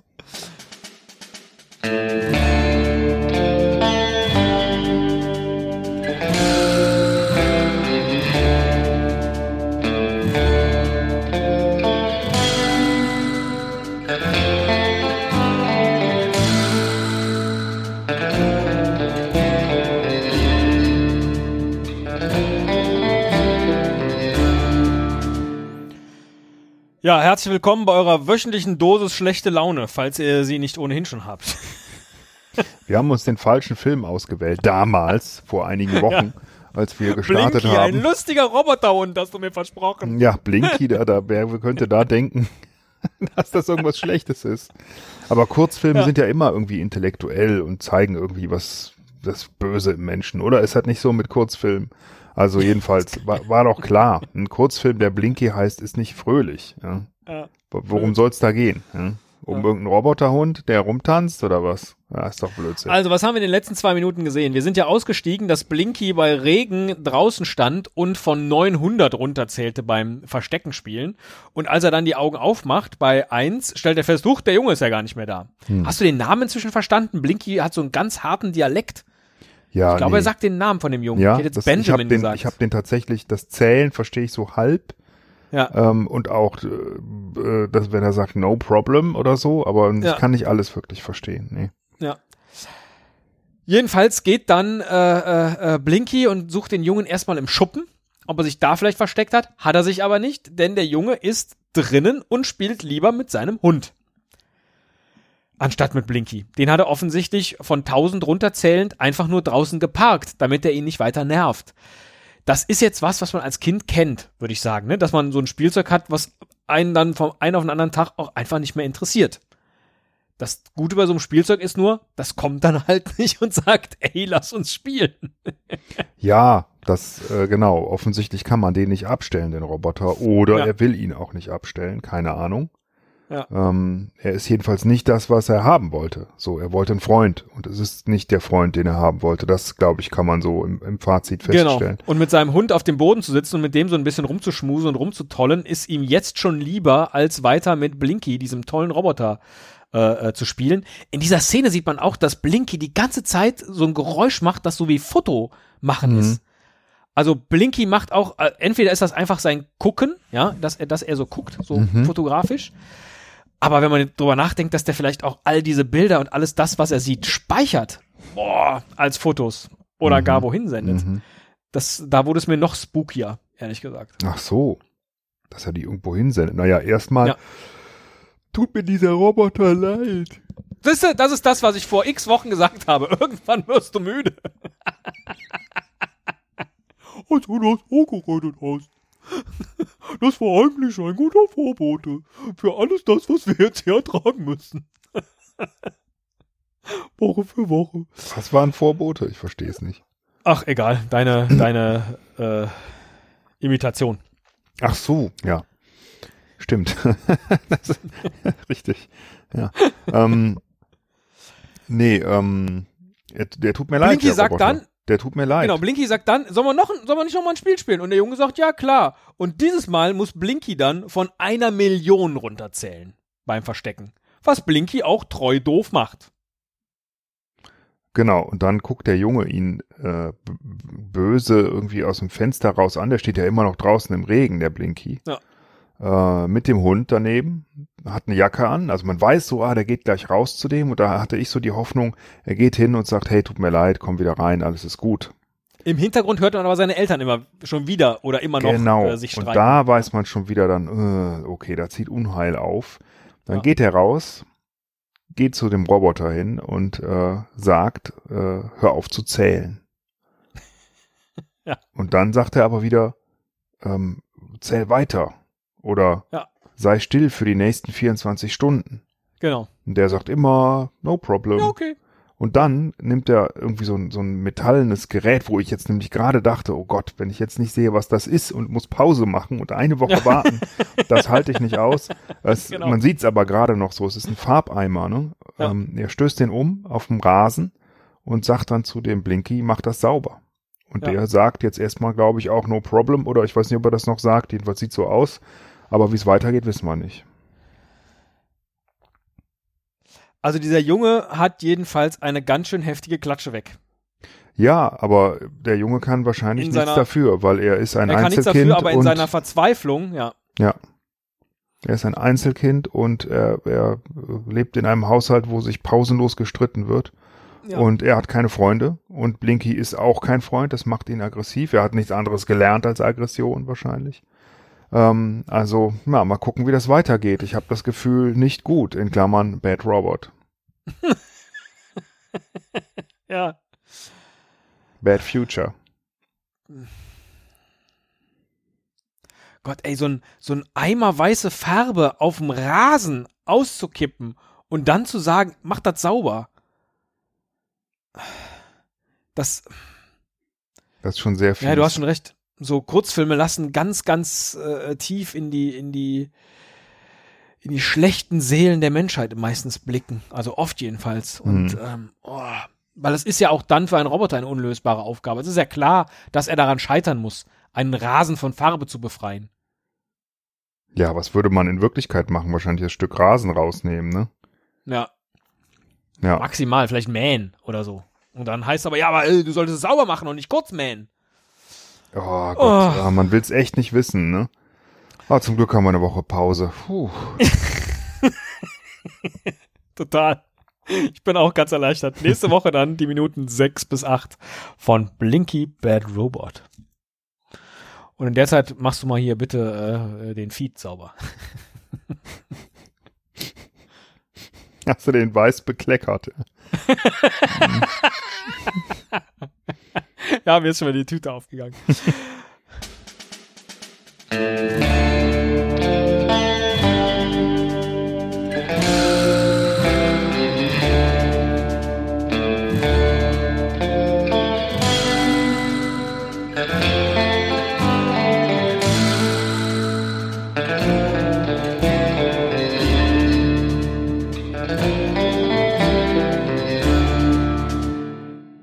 Ja, herzlich willkommen bei eurer wöchentlichen Dosis schlechte Laune, falls ihr sie nicht ohnehin schon habt. Wir haben uns den falschen Film ausgewählt. Damals, vor einigen Wochen, als wir gestartet Blinky, ein haben. lustiger Roboterhund, hast du mir versprochen. Ja, Blinky, da, da wer könnte da denken, dass das irgendwas Schlechtes ist. Aber Kurzfilme Ja. sind ja immer irgendwie intellektuell und zeigen irgendwie was das Böse im Menschen, oder? Ist halt nicht so mit Kurzfilmen. Also jedenfalls war, war doch klar, ein Kurzfilm, der Blinky heißt, ist nicht fröhlich. Ja. Ja. Worum soll es da gehen? Ja? Um Ja. irgendeinen Roboterhund, der rumtanzt oder was? Ja, ist doch Blödsinn. Also, was haben wir in den letzten zwei Minuten gesehen? Wir sind ja ausgestiegen, dass Blinky bei Regen draußen stand und von 900 runterzählte beim Verstecken spielen. Und als er dann die Augen aufmacht, bei 1, stellt er fest, huch, der Junge ist ja gar nicht mehr da. Hm. Hast du den Namen inzwischen verstanden? Blinky hat so einen ganz harten Dialekt. Ja, Ich glaube, nee. er sagt den Namen von dem Jungen. ja, ich hätte jetzt das, ich habe Benjamin den, gesagt. ich hab den tatsächlich, das Zählen verstehe ich so halb. ja. Ähm, und auch, äh, äh, dass, wenn er sagt no problem oder so, aber Ja. ich kann nicht alles wirklich verstehen. Nee. Ja. Jedenfalls geht dann äh, äh, äh, Blinky und sucht den Jungen erstmal im Schuppen, ob er sich da vielleicht versteckt hat. Hat er sich aber nicht, denn der Junge ist drinnen und spielt lieber mit seinem Hund. Anstatt mit Blinky. Den hat er offensichtlich von 1000 runterzählend einfach nur draußen geparkt, damit er ihn nicht weiter nervt. Das ist jetzt was, was man als Kind kennt, würde ich sagen, ne? dass man so ein Spielzeug hat, was einen dann vom einen auf den anderen Tag auch einfach nicht mehr interessiert. Das Gute bei so einem Spielzeug ist nur, das kommt dann halt nicht und sagt, ey, lass uns spielen. Ja, das, äh, genau, offensichtlich kann man den nicht abstellen, den Roboter, oder Ja. er will ihn auch nicht abstellen, keine Ahnung. Ja. Ähm, er ist jedenfalls nicht das, was er haben wollte. So, er wollte einen Freund und es ist nicht der Freund, den er haben wollte. Das, glaube ich, kann man so im, im Fazit feststellen. Genau. Und mit seinem Hund auf dem Boden zu sitzen und mit dem so ein bisschen rumzuschmusen und rumzutollen, ist ihm jetzt schon lieber, als weiter mit Blinky, diesem tollen Roboter, äh, äh, zu spielen. In dieser Szene sieht man auch, dass Blinky die ganze Zeit so ein Geräusch macht, das so wie Foto machen Mhm. ist. Also Blinky macht auch, äh, entweder ist das einfach sein Gucken, ja, dass er, dass er so guckt, so Mhm. fotografisch. Aber wenn man drüber nachdenkt, dass der vielleicht auch all diese Bilder und alles das, was er sieht, speichert, boah, als Fotos oder Mhm. gar wohin sendet, Mhm. das, da wurde es mir noch spookier, ehrlich gesagt. Ach so, dass er die irgendwo hinsendet. Naja, erstmal Ja. tut mir dieser Roboter leid. Das ist, das ist das, was ich vor x Wochen gesagt habe. Irgendwann wirst du müde. als du das vorbereitet hast. Das war eigentlich ein guter Vorbote für alles das, was wir jetzt hier ertragen müssen. Woche für Woche. Was waren Vorbote? Ich verstehe es nicht. Ach, egal. Deine, deine äh, Imitation. Ach so, ja. Stimmt. das ist, richtig. Ja. ähm, nee, ähm, er, der tut mir leid. Blinky sagt Roboter. dann- Der tut mir leid. Genau, Blinky sagt dann, sollen wir, noch, sollen wir nicht noch mal ein Spiel spielen? Und der Junge sagt, ja klar. Und dieses Mal muss Blinky dann von einer Million runterzählen beim Verstecken. Was Blinky auch treu doof macht. Genau, und dann guckt der Junge ihn äh, böse irgendwie aus dem Fenster raus an. Der steht ja immer noch draußen im Regen, der Blinky. Ja. Äh, mit dem Hund daneben, hat eine Jacke an. Also man weiß so, ah, der geht gleich raus zu dem. Und da hatte ich so die Hoffnung, er geht hin und sagt, hey, tut mir leid, komm wieder rein, alles ist gut. Im Hintergrund hört man aber seine Eltern immer schon wieder oder immer noch genau. äh, sich und streiten. da weiß man schon wieder dann, äh, okay, da zieht Unheil auf. Dann Ja. geht er raus, geht zu dem Roboter hin und äh, sagt, äh, hör auf zu zählen. Ja. Und dann sagt er aber wieder, ähm, zähl weiter oder Ja. sei still für die nächsten 24 Stunden. Genau. Und der sagt immer, no problem. Ja, okay. Und dann nimmt er irgendwie so ein, so ein metallenes Gerät, wo ich jetzt nämlich gerade dachte, oh Gott, wenn ich jetzt nicht sehe, was das ist und muss Pause machen und eine Woche warten, das halte ich nicht aus. Es, Genau. Man sieht es aber gerade noch so, es ist ein Farbeimer. Ne? Ja. Ähm, er stößt den um auf dem Rasen und sagt dann zu dem Blinky, mach das sauber. Und Ja. der sagt jetzt erstmal, glaube ich, auch no problem oder ich weiß nicht, ob er das noch sagt, jedenfalls sieht so aus. Aber wie es weitergeht, wissen wir nicht. Also dieser Junge hat jedenfalls eine ganz schön heftige Klatsche weg. Ja, aber der Junge kann wahrscheinlich In nichts seiner- dafür, weil er ist ein er kann nichts Einzelkind dafür, aber in seiner Verzweiflung, ja. ja, er ist ein Einzelkind und er, er lebt in einem Haushalt, wo sich pausenlos gestritten wird ja. und er hat keine Freunde und Blinky ist auch kein Freund, das macht ihn aggressiv. Er hat nichts anderes gelernt als Aggression wahrscheinlich. Ähm, also, na, mal gucken, wie das weitergeht. Ich habe das Gefühl, nicht gut, in Klammern Bad Robot. ja. Bad Future. Gott, ey, so ein, so ein Eimer weiße Farbe auf dem Rasen auszukippen und dann zu sagen, mach das sauber. Das, Das ist schon sehr viel. ja, du hast schon recht. So Kurzfilme lassen ganz, ganz äh, tief in die, in die, in die schlechten Seelen der Menschheit meistens blicken. Also oft jedenfalls. Und Mhm. ähm, oh, weil es ist ja auch dann für einen Roboter eine unlösbare Aufgabe. Es ist ja klar, dass er daran scheitern muss, einen Rasen von Farbe zu befreien. Ja, was würde man in Wirklichkeit machen? Wahrscheinlich das Stück Rasen rausnehmen, ne? Ja, Ja. maximal, vielleicht mähen oder so. Und dann heißt aber, ja, aber äh, du solltest es sauber machen und nicht kurz mähen. Oh Gott, Oh. ja, man will's echt nicht wissen, ne? Ah, zum Glück haben wir eine Woche Pause. Puh. Total. Ich bin auch ganz erleichtert. Nächste Woche dann die Minuten sechs bis acht von Blinky Bad Robot. Und in der Zeit machst du mal hier bitte äh, den Feed sauber. Hast du den weiß bekleckert? Ja, mir ist schon mal die Tüte aufgegangen.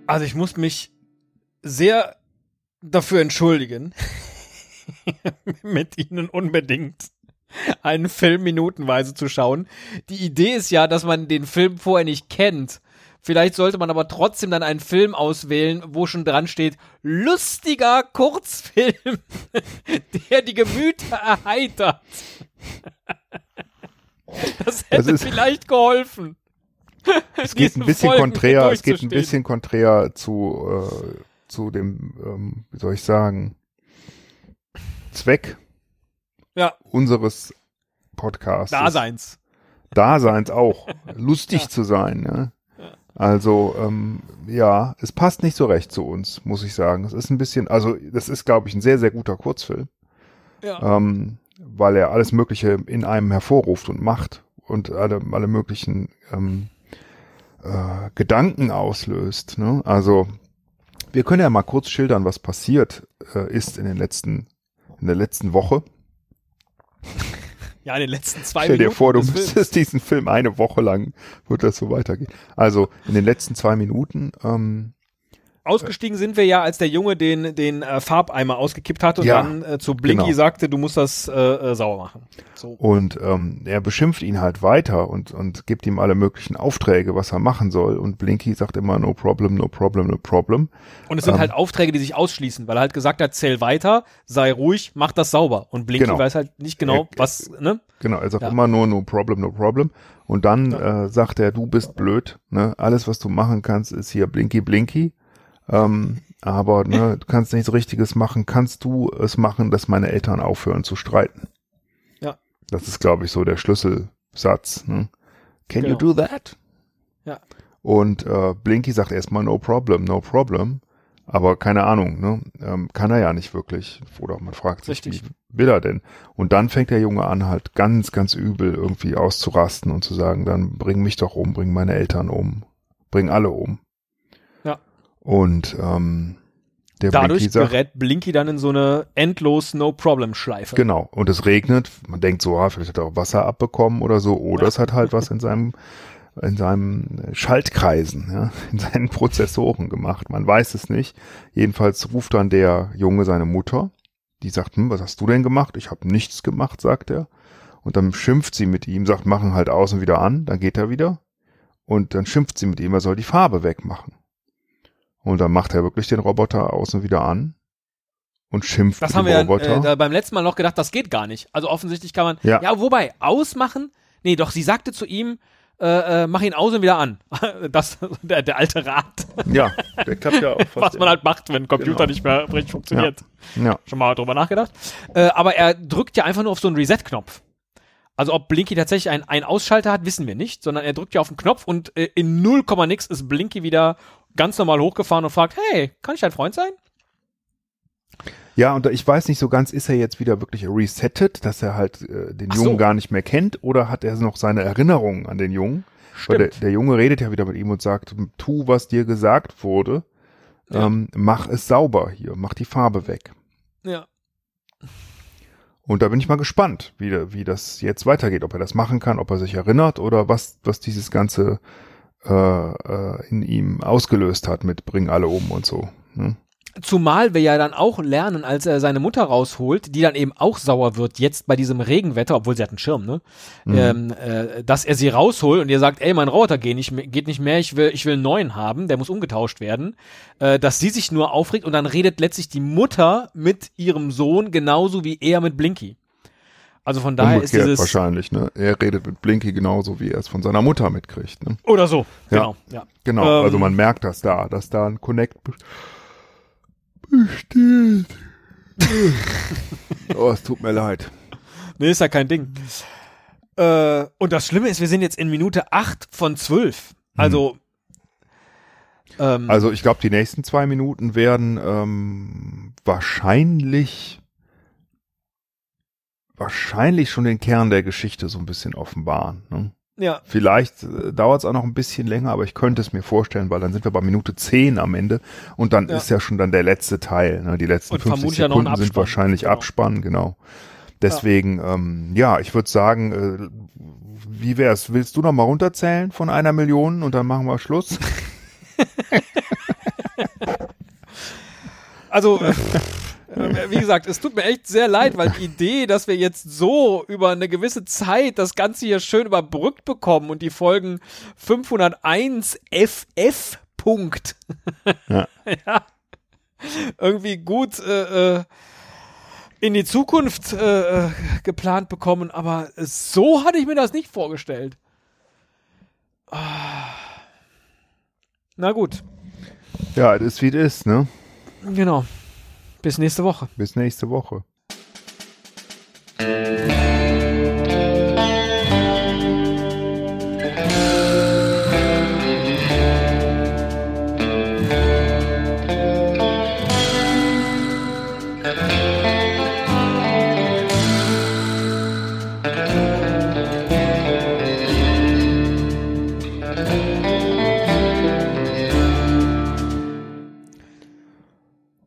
Also ich muss mich sehr dafür entschuldigen, mit Ihnen unbedingt einen Film minutenweise zu schauen. Die Idee ist ja, dass man den Film vorher nicht kennt. Vielleicht sollte man aber trotzdem dann einen Film auswählen, wo schon dran steht, lustiger Kurzfilm, der die Gemüter erheitert. Das hätte Das ist- vielleicht geholfen. Es geht ein bisschen Folgen konträr, es geht ein bisschen konträr zu, äh, zu dem, ähm, wie soll ich sagen, Zweck Ja, unseres Podcasts. Daseins. Daseins auch. Lustig zu sein, ne? Also, ähm, ja, es passt nicht so recht zu uns, muss ich sagen. Es ist ein bisschen, also, das ist, glaube ich, ein sehr, sehr guter Kurzfilm. Ja. ähm, weil er alles Mögliche in einem hervorruft und macht und alle, alle möglichen ähm, äh, Gedanken auslöst. Ne? Also wir können ja mal kurz schildern, was passiert äh, ist in den letzten in der letzten Woche. Ja, in den letzten zwei Stell dir Minuten. vor, du des Films. müsstest diesen Film eine Woche lang, wird das so weitergehen. Also in den letzten zwei Minuten ähm, Ausgestiegen sind wir ja, als der Junge den, den äh, Farbeimer ausgekippt hat und Ja, dann äh, zu Blinky genau. sagte, du musst das äh, äh, sauer machen. So. Und ähm, er beschimpft ihn halt weiter und, und gibt ihm alle möglichen Aufträge, was er machen soll. Und Blinky sagt immer, no problem, no problem, no problem. Und es sind Ähm. halt Aufträge, die sich ausschließen, weil er halt gesagt hat, zähl weiter, sei ruhig, mach das sauber. Und Blinky Genau. weiß halt nicht genau, Er- was, ne? Genau, er sagt Ja. immer nur, no problem, no problem. Und dann äh, sagt er, du bist blöd. Ne? Alles, was du machen kannst, ist hier Blinky, Blinky. Ähm, aber ne, du kannst nichts Richtiges machen. Kannst du es machen, dass meine Eltern aufhören zu streiten? Ja. Das ist, glaube ich, so der Schlüsselsatz. Ne? Can you Genau. do that? Ja. Und äh, Blinky sagt erstmal no problem, no problem. Aber keine Ahnung, ne? Ähm, kann er ja nicht wirklich. Oder man fragt sich, Richtig. wie will er denn? Und dann fängt der Junge an, halt ganz, ganz übel irgendwie auszurasten und zu sagen, dann bring mich doch um, bring meine Eltern um. bring alle um. Und ähm, der Dadurch Blinky gerät Blinky dann in so eine endlos No-Problem-Schleife. Genau. Und es regnet. Man denkt so, ah, vielleicht hat er auch Wasser abbekommen oder so. Oder Ja. es hat halt was in seinem, in seinem Schaltkreisen, ja, in seinen Prozessoren gemacht. Man weiß es nicht. Jedenfalls ruft dann der Junge seine Mutter. Die sagt, hm, was hast du denn gemacht? Ich habe nichts gemacht, sagt er. Und dann schimpft sie mit ihm, sagt, machen halt außen wieder an. Dann geht er wieder. Und dann schimpft sie mit ihm, er soll die Farbe wegmachen. Und dann macht er wirklich den Roboter außen wieder an und schimpft Das mit haben wir ja Roboter. äh, da beim letzten Mal noch gedacht, das geht gar nicht. Also offensichtlich kann man. Ja. Ja, wobei, ausmachen. Nee, doch, sie sagte zu ihm, äh, äh, mach ihn aus und wieder an. Das, der, der alte Rat, Ja, der klappt ja auch fast was man halt macht, wenn ein Computer Genau. nicht mehr richtig funktioniert. Ja, Schon mal drüber nachgedacht. Äh, aber er drückt ja einfach nur auf so einen Reset-Knopf. Also ob Blinky tatsächlich einen, einen Ausschalter hat, wissen wir nicht, sondern er drückt ja auf den Knopf und äh, in 0, nix ist Blinky wieder ganz normal hochgefahren und fragt, hey, kann ich dein Freund sein? ja, und ich weiß nicht so ganz, ist er jetzt wieder wirklich resettet, dass er halt äh, den Ach Jungen so. gar nicht mehr kennt oder hat er noch seine Erinnerungen an den Jungen? Weil der, der Junge redet ja wieder mit ihm und sagt, tu, was dir gesagt wurde, Ja. ähm, mach es sauber hier, mach die Farbe weg. Ja. Und da bin ich mal gespannt, wie, wie das jetzt weitergeht, ob er das machen kann, ob er sich erinnert oder was, was dieses Ganze äh, äh, in ihm ausgelöst hat mit Bring alle um und so. Ne? Zumal wir ja dann auch lernen, als er seine Mutter rausholt, die dann eben auch sauer wird, jetzt bei diesem Regenwetter, obwohl sie hat einen Schirm, ne? Mhm. Ähm, äh, dass er sie rausholt und ihr sagt, ey, mein Roboter geht nicht, mehr- geht nicht mehr, ich will, ich will einen neuen haben, der muss umgetauscht werden. Äh, dass sie sich nur aufregt und dann redet letztlich die Mutter mit ihrem Sohn genauso wie er mit Blinky. Also von daher ist Umgekehrt dieses. wahrscheinlich, ne? Er redet mit Blinky genauso, wie er es von seiner Mutter mitkriegt, ne? Oder so, Ja. genau. Ja. Genau, Ähm, also man merkt das da, dass da ein Connect be- besteht. oh, es tut mir leid. Nee, ist ja kein Ding. Äh, und das Schlimme ist, wir sind jetzt in Minute 8 von 12. Also. Ähm, Also ich glaube, die nächsten zwei Minuten werden ähm, wahrscheinlich wahrscheinlich schon den Kern der Geschichte so ein bisschen offenbaren. Ne? ja, Vielleicht äh, dauert es auch noch ein bisschen länger, aber ich könnte es mir vorstellen, weil dann sind wir bei Minute 10 am Ende und dann Ja. ist ja schon dann der letzte Teil. Ne? Die letzten Und 50 vermutlich ja Sekunden sind wahrscheinlich genau. Abspann, genau. Deswegen, ja, ähm, ja ich würde sagen, äh, wie wär's? Willst du noch mal runterzählen von einer Million und dann machen wir Schluss? also. äh, Wie gesagt, es tut mir echt sehr leid, weil die Idee, dass wir jetzt so über eine gewisse Zeit das Ganze hier schön überbrückt bekommen und die Folgen 501 FF Punkt Ja. ja, irgendwie gut äh, äh, in die Zukunft äh, äh, geplant bekommen, aber so hatte ich mir das nicht vorgestellt. Ah. Na gut, Ja, es ist wie es ist, ne? genau. Bis nächste Woche. Bis nächste Woche.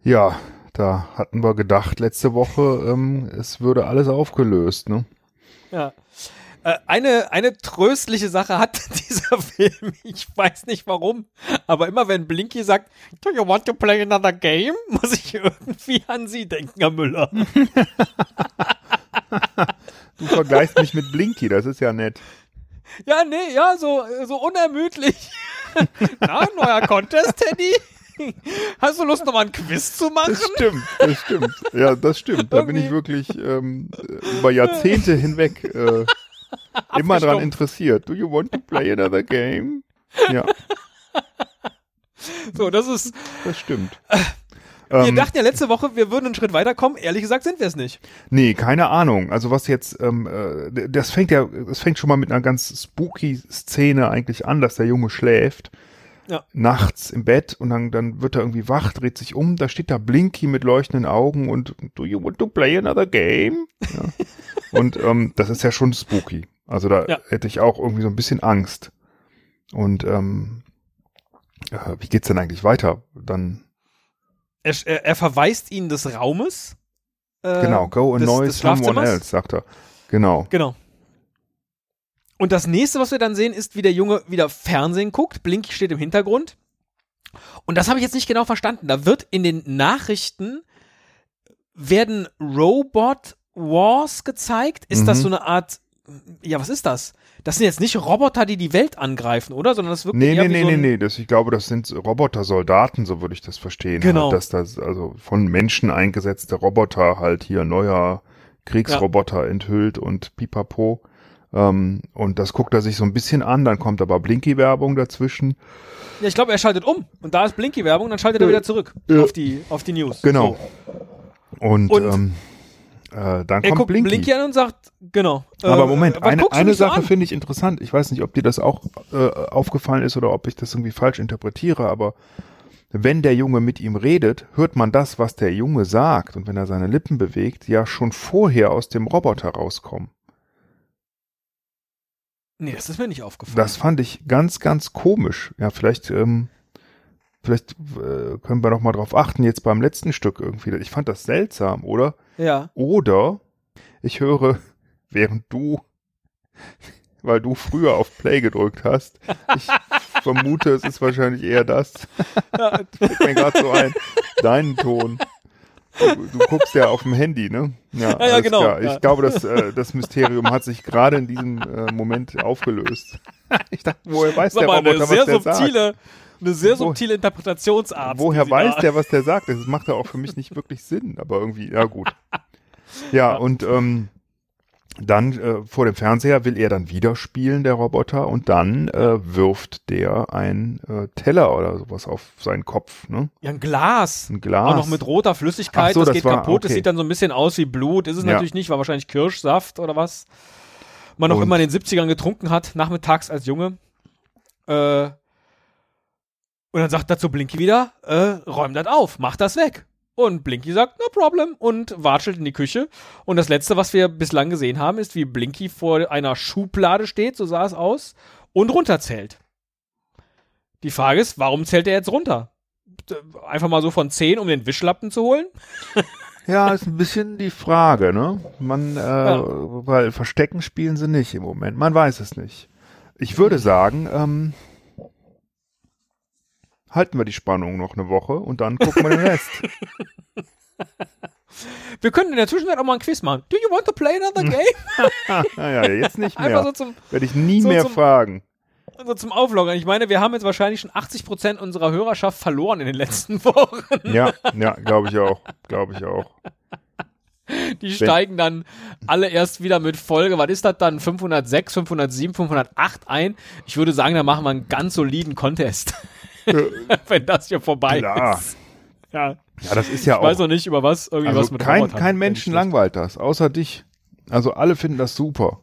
Ja, da hatten wir gedacht letzte Woche, ähm, es würde alles aufgelöst, ne? Ja. Äh, Eine, eine tröstliche Sache hat dieser Film. Ich weiß nicht warum, aber immer wenn Blinky sagt, Do you want to play another game? Muss ich irgendwie an sie denken, Herr Müller. Du vergleichst mich mit Blinky, das ist ja nett. Ja, nee, ja, so, so unermüdlich. Na, neuer Contest, Teddy? Hast du Lust, nochmal ein Quiz zu machen? Das stimmt, das stimmt. Ja, das stimmt. Da bin ich wirklich ähm, über Jahrzehnte hinweg äh, immer dran interessiert. Do you want to play another game? Ja, So, das ist. das stimmt. Wir Ähm, dachten ja letzte Woche, wir würden einen Schritt weiterkommen. Ehrlich gesagt sind wir es nicht. Nee, keine Ahnung. Also was jetzt, ähm, äh, das fängt ja, das fängt schon mal mit einer ganz spooky Szene eigentlich an, dass der Junge schläft. Ja. Nachts im Bett und dann, dann wird er irgendwie wach, dreht sich um, da steht da Blinky mit leuchtenden Augen und do you want to play another game? Ja. und ähm, das ist ja schon spooky. Also da Ja. hätte ich auch irgendwie so ein bisschen Angst. Und ähm, Äh, wie geht's denn eigentlich weiter? Dann, Er, er, er verweist ihn des Raumes. äh, genau, go des- annoy des someone else, sagt er. Genau. Genau. Und das nächste, was wir dann sehen, ist, wie der Junge wieder Fernsehen guckt. Blinky steht im Hintergrund. Und das habe ich jetzt nicht genau verstanden. Da wird in den Nachrichten werden Robot Wars gezeigt. Ist das Mhm. so eine Art, ja, was ist das? Das sind jetzt nicht Roboter, die die Welt angreifen, oder? Sondern das wirkt Nee, nee, nee, so nee, nee, das, ich glaube, das sind Roboter-Soldaten, so würde ich das verstehen. Genau. Halt, dass das, also von Menschen eingesetzte Roboter halt hier neuer Kriegsroboter enthüllt und pipapo. Ähm, und das guckt er sich so ein bisschen an, dann kommt aber Blinky-Werbung dazwischen. Ja, ich glaube, er schaltet um. Und da ist Blinky-Werbung, dann schaltet er wieder zurück Ja. auf, die, auf die News. Genau. So. Und, Und ähm, äh, dann Er kommt guckt Blinky. Blinky. an und sagt, genau. Aber äh, Moment, was eine, eine so Sache finde ich interessant. Ich weiß nicht, ob dir das auch äh, aufgefallen ist oder ob ich das irgendwie falsch interpretiere, aber wenn der Junge mit ihm redet, hört man das, was der Junge sagt und wenn er seine Lippen bewegt, ja schon vorher aus dem Roboter rauskommen. Nee, das ist mir nicht aufgefallen. Das fand ich ganz, ganz komisch. Ja, vielleicht, ähm, vielleicht äh, können wir noch mal drauf achten, jetzt beim letzten Stück irgendwie. Ich fand das seltsam, oder? ja. Oder ich höre, während du, weil du früher auf Play gedrückt hast, ich vermute, es ist wahrscheinlich eher das. ja. Fällt mir gerade so ein, deinen Ton. Du, guckst ja auf dem Handy, ne? Ja, ja, alles genau, Klar. Ich ja. glaube, das, äh, das Mysterium hat sich gerade in diesem äh, Moment aufgelöst. ich dachte, woher weiß Das ist der Roboter, sehr was der sagt? subtile, eine sehr subtile Interpretationsart. Woher weiß da- der, was der sagt? Das macht ja auch für mich nicht wirklich Sinn, aber irgendwie, ja gut. Ja, und ähm, dann äh, vor dem Fernseher will er dann wieder spielen, der Roboter, und dann äh, wirft der ein äh, Teller oder sowas auf seinen Kopf, ne? Ja, ein Glas. Ein Glas. Auch noch mit roter Flüssigkeit, so, das, das geht war- kaputt, das okay. sieht dann so ein bisschen aus wie Blut, ist es Ja. natürlich nicht, war wahrscheinlich Kirschsaft oder was. Man noch Und- immer in den 70ern getrunken hat, nachmittags als Junge. Äh, und dann sagt dazu Blinky wieder, äh, räum das auf, mach das weg. Und Blinky sagt, no problem, und watschelt in die Küche. Und das letzte, was wir bislang gesehen haben, ist, wie Blinky vor einer Schublade steht, so sah es aus, und runterzählt. Die Frage ist, warum zählt er jetzt runter? Einfach mal so von 10, um den Wischlappen zu holen? Ja, ist ein bisschen die Frage, ne? Man, äh, Ja. weil Verstecken spielen sie nicht im Moment. Man weiß es nicht. Ich würde sagen, ähm, halten wir die Spannung noch eine Woche und dann gucken wir den Rest. Wir können in der Zwischenzeit auch mal ein Quiz machen. Do you want to play another game? naja, jetzt nicht Einfach so mehr. zum, Werde ich nie so mehr zum- fragen. so zum Auflockern. Ich meine, wir haben jetzt wahrscheinlich schon 80% unserer Hörerschaft verloren in den letzten Wochen. Ja, ja, glaube ich auch. Glaube ich auch. Die steigen dann alle erst wieder mit Folge, was ist das dann? 506, 507, 508 ein. Ich würde sagen, da machen wir einen ganz soliden Contest. Wenn das hier vorbei Klar. ist. Ja. Ja, das ist ja Ich weiß auch. noch nicht über was, irgendwie was Also mit kein, Robotern. kein Menschen ich langweilt das, außer dich. Also alle finden das super.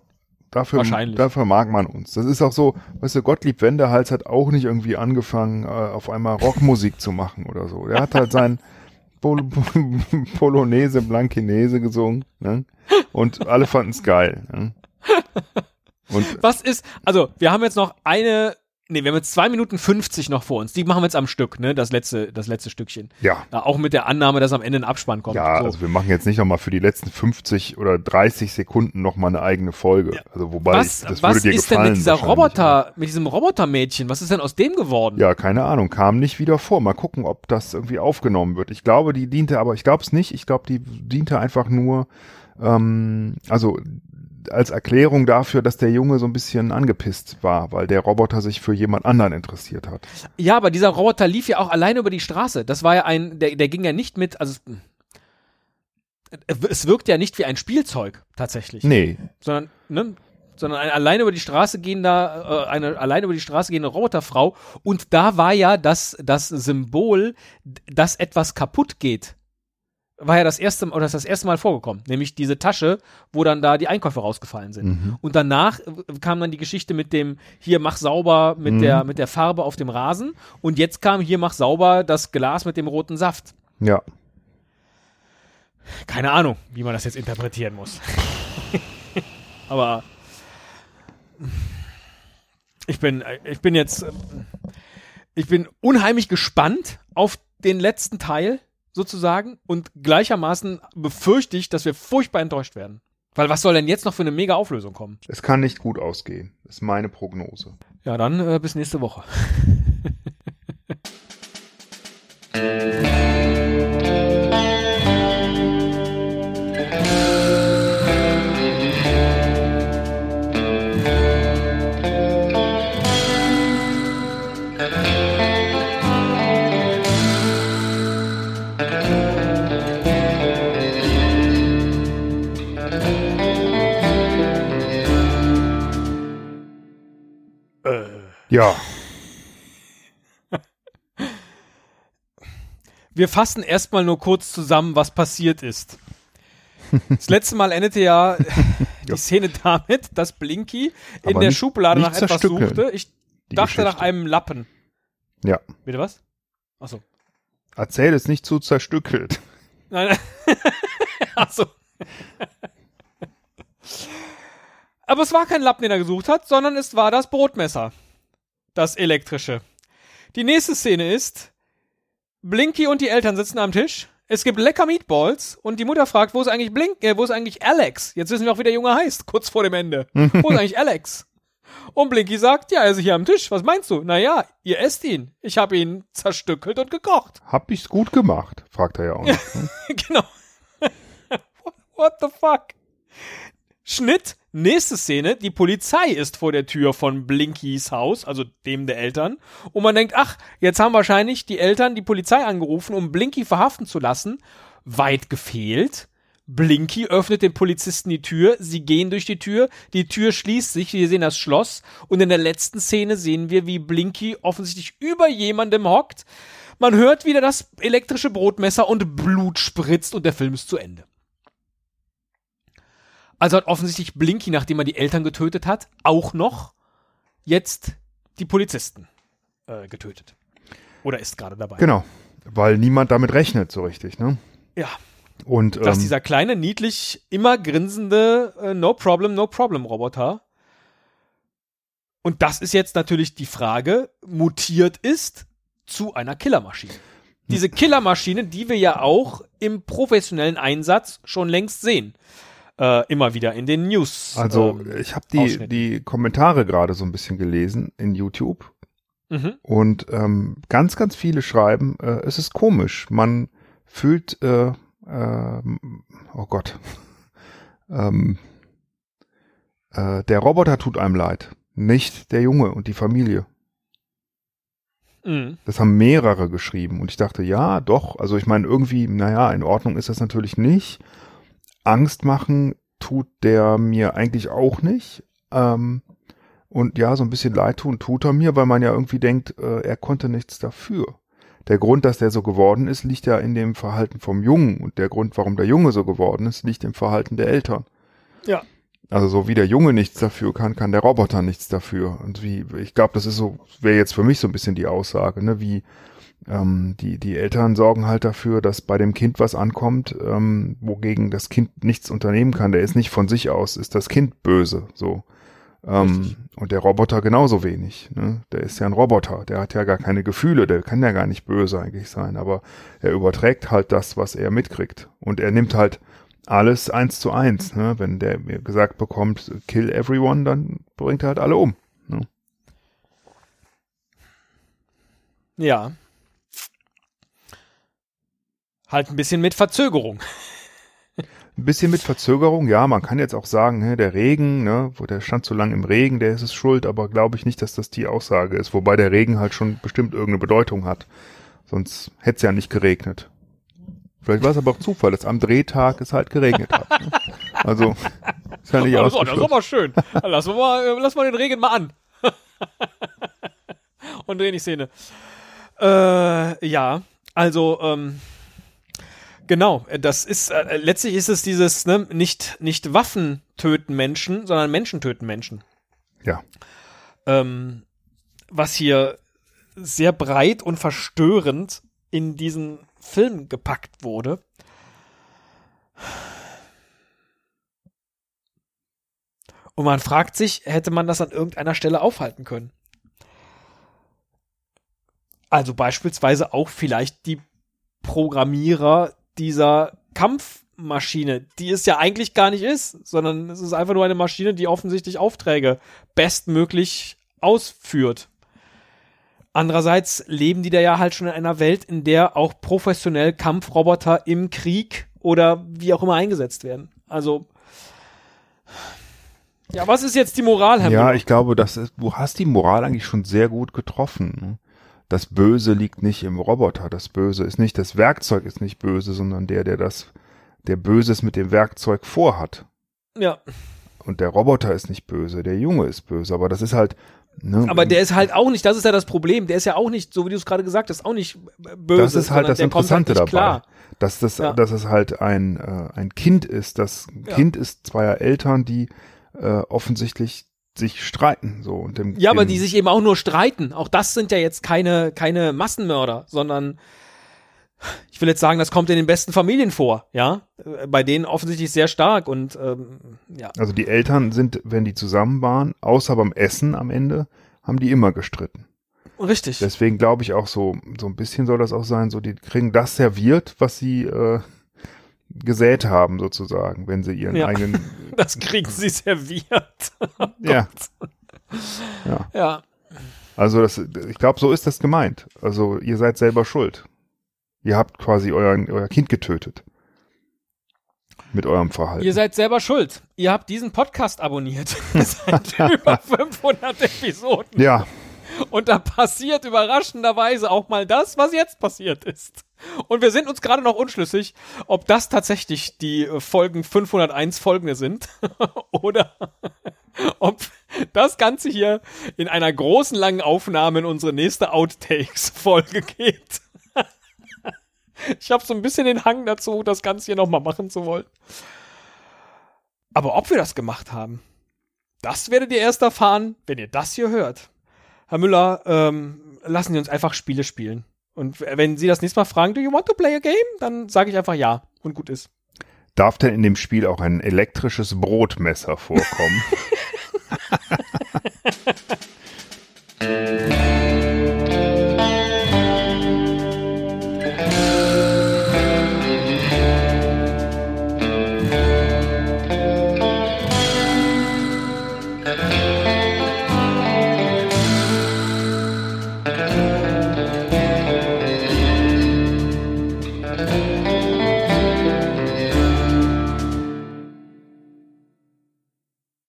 Dafür, Wahrscheinlich. dafür mag man uns. Das ist auch so, weißt du, Gottlieb Wendehals hat auch nicht irgendwie angefangen, äh, auf einmal Rockmusik zu machen oder so. Der hat halt sein Pol Polonaise Blankinese gesungen ne? und alle fanden es geil. Ne? Und Was ist, also wir haben jetzt noch eine, nee, wir haben jetzt zwei Minuten 50 noch vor uns. Die machen wir jetzt am Stück, ne? Das letzte, das letzte Stückchen. ja, Ja, auch mit der Annahme, dass am Ende ein Abspann kommt. ja, so. also wir machen jetzt nicht nochmal für die letzten 50 oder 30 Sekunden nochmal eine eigene Folge. Also wobei, was ich, das was würde dir ist denn mit dieser. Roboter, mit diesem Robotermädchen? Was ist denn aus dem geworden? Ja, keine Ahnung, kam nicht wieder vor. Mal gucken, ob das irgendwie aufgenommen wird. Ich glaube, die diente, aber ich glaube es nicht. Ich glaube, die diente einfach nur, ähm, also als Erklärung dafür, dass der Junge so ein bisschen angepisst war, weil der Roboter sich für jemand anderen interessiert hat. Ja, aber dieser Roboter lief ja auch alleine über die Straße. Das war ja ein, der, der ging ja nicht mit, also es- es wirkt ja nicht wie ein Spielzeug tatsächlich, Nee, sondern ne, sondern eine alleine über die Straße gehende, äh, eine alleine über die Straße gehende Roboterfrau. Und da war ja das das Symbol, dass etwas kaputt geht. War ja das erste oder ist das erste Mal vorgekommen, nämlich diese Tasche, wo dann da die Einkäufe rausgefallen sind. Mhm. Und danach äh, kam dann die Geschichte mit dem hier mach sauber mit Mhm. der mit der Farbe auf dem Rasen und jetzt kam hier mach sauber das Glas mit dem roten Saft. ja. Keine Ahnung, wie man das jetzt interpretieren muss. Aber ich bin ich bin jetzt Ich bin unheimlich gespannt auf den letzten Teil sozusagen und gleichermaßen befürchte ich, dass wir furchtbar enttäuscht werden. Weil was soll denn jetzt noch für eine mega Auflösung kommen? Es kann nicht gut ausgehen. Das ist meine Prognose. Ja, dann äh, bis nächste Woche. Ja, Wir fassen erstmal nur kurz zusammen, was passiert ist. Das letzte Mal endete ja die Szene damit, dass Blinky in Aber der nicht- Schublade nicht nach etwas suchte. Ich dachte nach Geschichte. einem Lappen. ja. Bitte was? Achso. Erzähl es nicht zu zerstückelt. Nein. Achso. Aber es war kein Lappen, den er gesucht hat, sondern es war das Brotmesser. Das elektrische. Die nächste Szene ist, Blinky und die Eltern sitzen am Tisch. Es gibt lecker Meatballs und die Mutter fragt, wo ist eigentlich Blink, äh, wo ist eigentlich Alex? Jetzt wissen wir auch, wie der Junge heißt, kurz vor dem Ende. wo ist eigentlich Alex? Und Blinky sagt, ja, er ist hier am Tisch. Was meinst du? Naja, ihr esst ihn. Ich habe ihn zerstückelt und gekocht. Hab ich's gut gemacht? Fragt er ja auch nicht. Ne? genau. What the fuck? Schnitt, nächste Szene, die Polizei ist vor der Tür von Blinkys Haus, also dem der Eltern, und man denkt, ach, jetzt haben wahrscheinlich die Eltern die Polizei angerufen, um Blinky verhaften zu lassen. Weit gefehlt. Blinky öffnet den Polizisten die Tür, sie gehen durch die Tür, die Tür schließt sich, wir sehen das Schloss und in der letzten Szene sehen wir, wie Blinky offensichtlich über jemandem hockt. Man hört wieder das elektrische Brotmesser und Blut spritzt und der Film ist zu Ende. Also hat offensichtlich Blinky, nachdem er die Eltern getötet hat, auch noch jetzt die Polizisten äh, getötet. Oder ist gerade dabei. Genau. Weil niemand damit rechnet so richtig, ne? Ja, Und dass ähm, dieser kleine, niedlich, immer grinsende äh, No Problem, No Problem Roboter. Und das ist jetzt natürlich die Frage, mutiert ist zu einer Killermaschine. Diese Killermaschine, die wir ja auch im professionellen Einsatz schon längst sehen. Äh, immer wieder in den News. also ähm, ich habe die, die Kommentare gerade so ein bisschen gelesen in YouTube mhm. und ähm, ganz, ganz viele schreiben, äh, es ist komisch. Man fühlt, äh, ähm, oh Gott, ähm, äh, der Roboter tut einem leid, nicht der Junge und die Familie. Mhm. Das haben mehrere geschrieben und ich dachte, ja, doch. Also ich meine, irgendwie, naja, in Ordnung ist das natürlich nicht. Angst machen tut der mir eigentlich auch nicht. Ähm, und ja, so ein bisschen leid tun tut er mir, weil man ja irgendwie denkt, äh, er konnte nichts dafür. Der Grund, dass der so geworden ist, liegt ja in dem Verhalten vom Jungen. Und der Grund, warum der Junge so geworden ist, liegt im Verhalten der Eltern. Ja. Also so wie der Junge nichts dafür kann, kann der Roboter nichts dafür. Und wie, ich glaube, das ist so, wäre jetzt für mich so ein bisschen die Aussage, ne, wie ähm, die, die Eltern sorgen halt dafür, dass bei dem Kind was ankommt, ähm, wogegen das Kind nichts unternehmen kann. Der ist nicht von sich aus, ist das Kind böse, so. Ähm, und der Roboter genauso wenig. Ne? Der ist ja ein Roboter, der hat ja gar keine Gefühle, der kann ja gar nicht böse eigentlich sein, aber er überträgt halt das, was er mitkriegt. Und er nimmt halt alles eins zu eins. Ne? Wenn der mir gesagt bekommt, kill everyone, dann bringt er halt alle um. Ne? Ja. Halt ein bisschen mit Verzögerung. Ein bisschen mit Verzögerung, ja, man kann jetzt auch sagen, hä, der Regen, ne, wo der stand so lange im Regen, der ist es schuld, aber glaube ich nicht, dass das die Aussage ist, wobei der Regen halt schon bestimmt irgendeine Bedeutung hat. Sonst hätte es ja nicht geregnet. Vielleicht war es aber auch Zufall, dass am Drehtag es halt geregnet hat. Ne? Also, ist ja nicht Oh, das ist ausgeschlossen. aber schön. Lass mal, äh, lass mal den Regen mal an. Und drehen die Szene. Äh, ja, also, ähm, genau, äh, das ist, äh, letztlich ist es dieses, ne, nicht, nicht Waffen töten Menschen, sondern Menschen töten Menschen. Ja. Ähm, was hier sehr breit und verstörend in diesen Film gepackt wurde. Und man fragt sich, hätte man das an irgendeiner Stelle aufhalten können? Also beispielsweise auch vielleicht die Programmierer dieser Kampfmaschine, die es ja eigentlich gar nicht ist, sondern es ist einfach nur eine Maschine, die offensichtlich Aufträge bestmöglich ausführt. Andererseits leben die da ja halt schon in einer Welt, in der auch professionell Kampfroboter im Krieg oder wie auch immer eingesetzt werden. Also ja, was ist jetzt die Moral, Herr Ja, Müller? ich glaube, das ist, du hast die Moral eigentlich schon sehr gut getroffen. Das Böse liegt nicht im Roboter. Das Böse ist nicht, das Werkzeug ist nicht böse, sondern der, der das, der Böses mit dem Werkzeug vorhat. Ja. Und der Roboter ist nicht böse, der Junge ist böse. Aber das ist halt, Ne? Aber der ist halt auch nicht, das ist ja das Problem, der ist ja auch nicht, so wie du es gerade gesagt hast, auch nicht böse. Das ist halt das Interessante halt dabei. Klar. Dass, das, ja. dass es halt ein, äh, ein Kind ist. Das ja. Kind ist zweier Eltern, die äh, offensichtlich sich streiten. So, und dem, ja, aber die sich eben auch nur streiten. Auch das sind ja jetzt keine, keine Massenmörder, sondern ich will jetzt sagen, das kommt in den besten Familien vor, ja, bei denen offensichtlich sehr stark und ähm, ja. Also die Eltern sind, wenn die zusammen waren, außer beim Essen am Ende, haben die immer gestritten. Richtig. Deswegen glaube ich auch so, so ein bisschen soll das auch sein, so die kriegen das serviert, was sie äh, gesät haben sozusagen, wenn sie ihren ja. eigenen. das kriegen sie serviert. oh ja. ja. Ja. Also das, ich glaube, so ist das gemeint. Also ihr seid selber schuld. Ihr habt quasi euer, euer Kind getötet. Mit eurem Verhalten. Ihr seid selber schuld. Ihr habt diesen Podcast abonniert. Seit über 500 Episoden. Ja. Und da passiert überraschenderweise auch mal das, was jetzt passiert ist. Und wir sind uns gerade noch unschlüssig, ob das tatsächlich die äh, Folgen 501 folgende sind oder ob das Ganze hier in einer großen langen Aufnahme in unsere nächste Outtakes-Folge geht. Ich habe so ein bisschen den Hang dazu, das Ganze hier nochmal machen zu wollen. Aber ob wir das gemacht haben, das werdet ihr erst erfahren, wenn ihr das hier hört. Herr Müller, ähm, lassen Sie uns einfach Spiele spielen. Und wenn Sie das nächste Mal fragen, do you want to play a game? Dann sage ich einfach ja und gut ist. Darf denn in dem Spiel auch ein elektrisches Brotmesser vorkommen?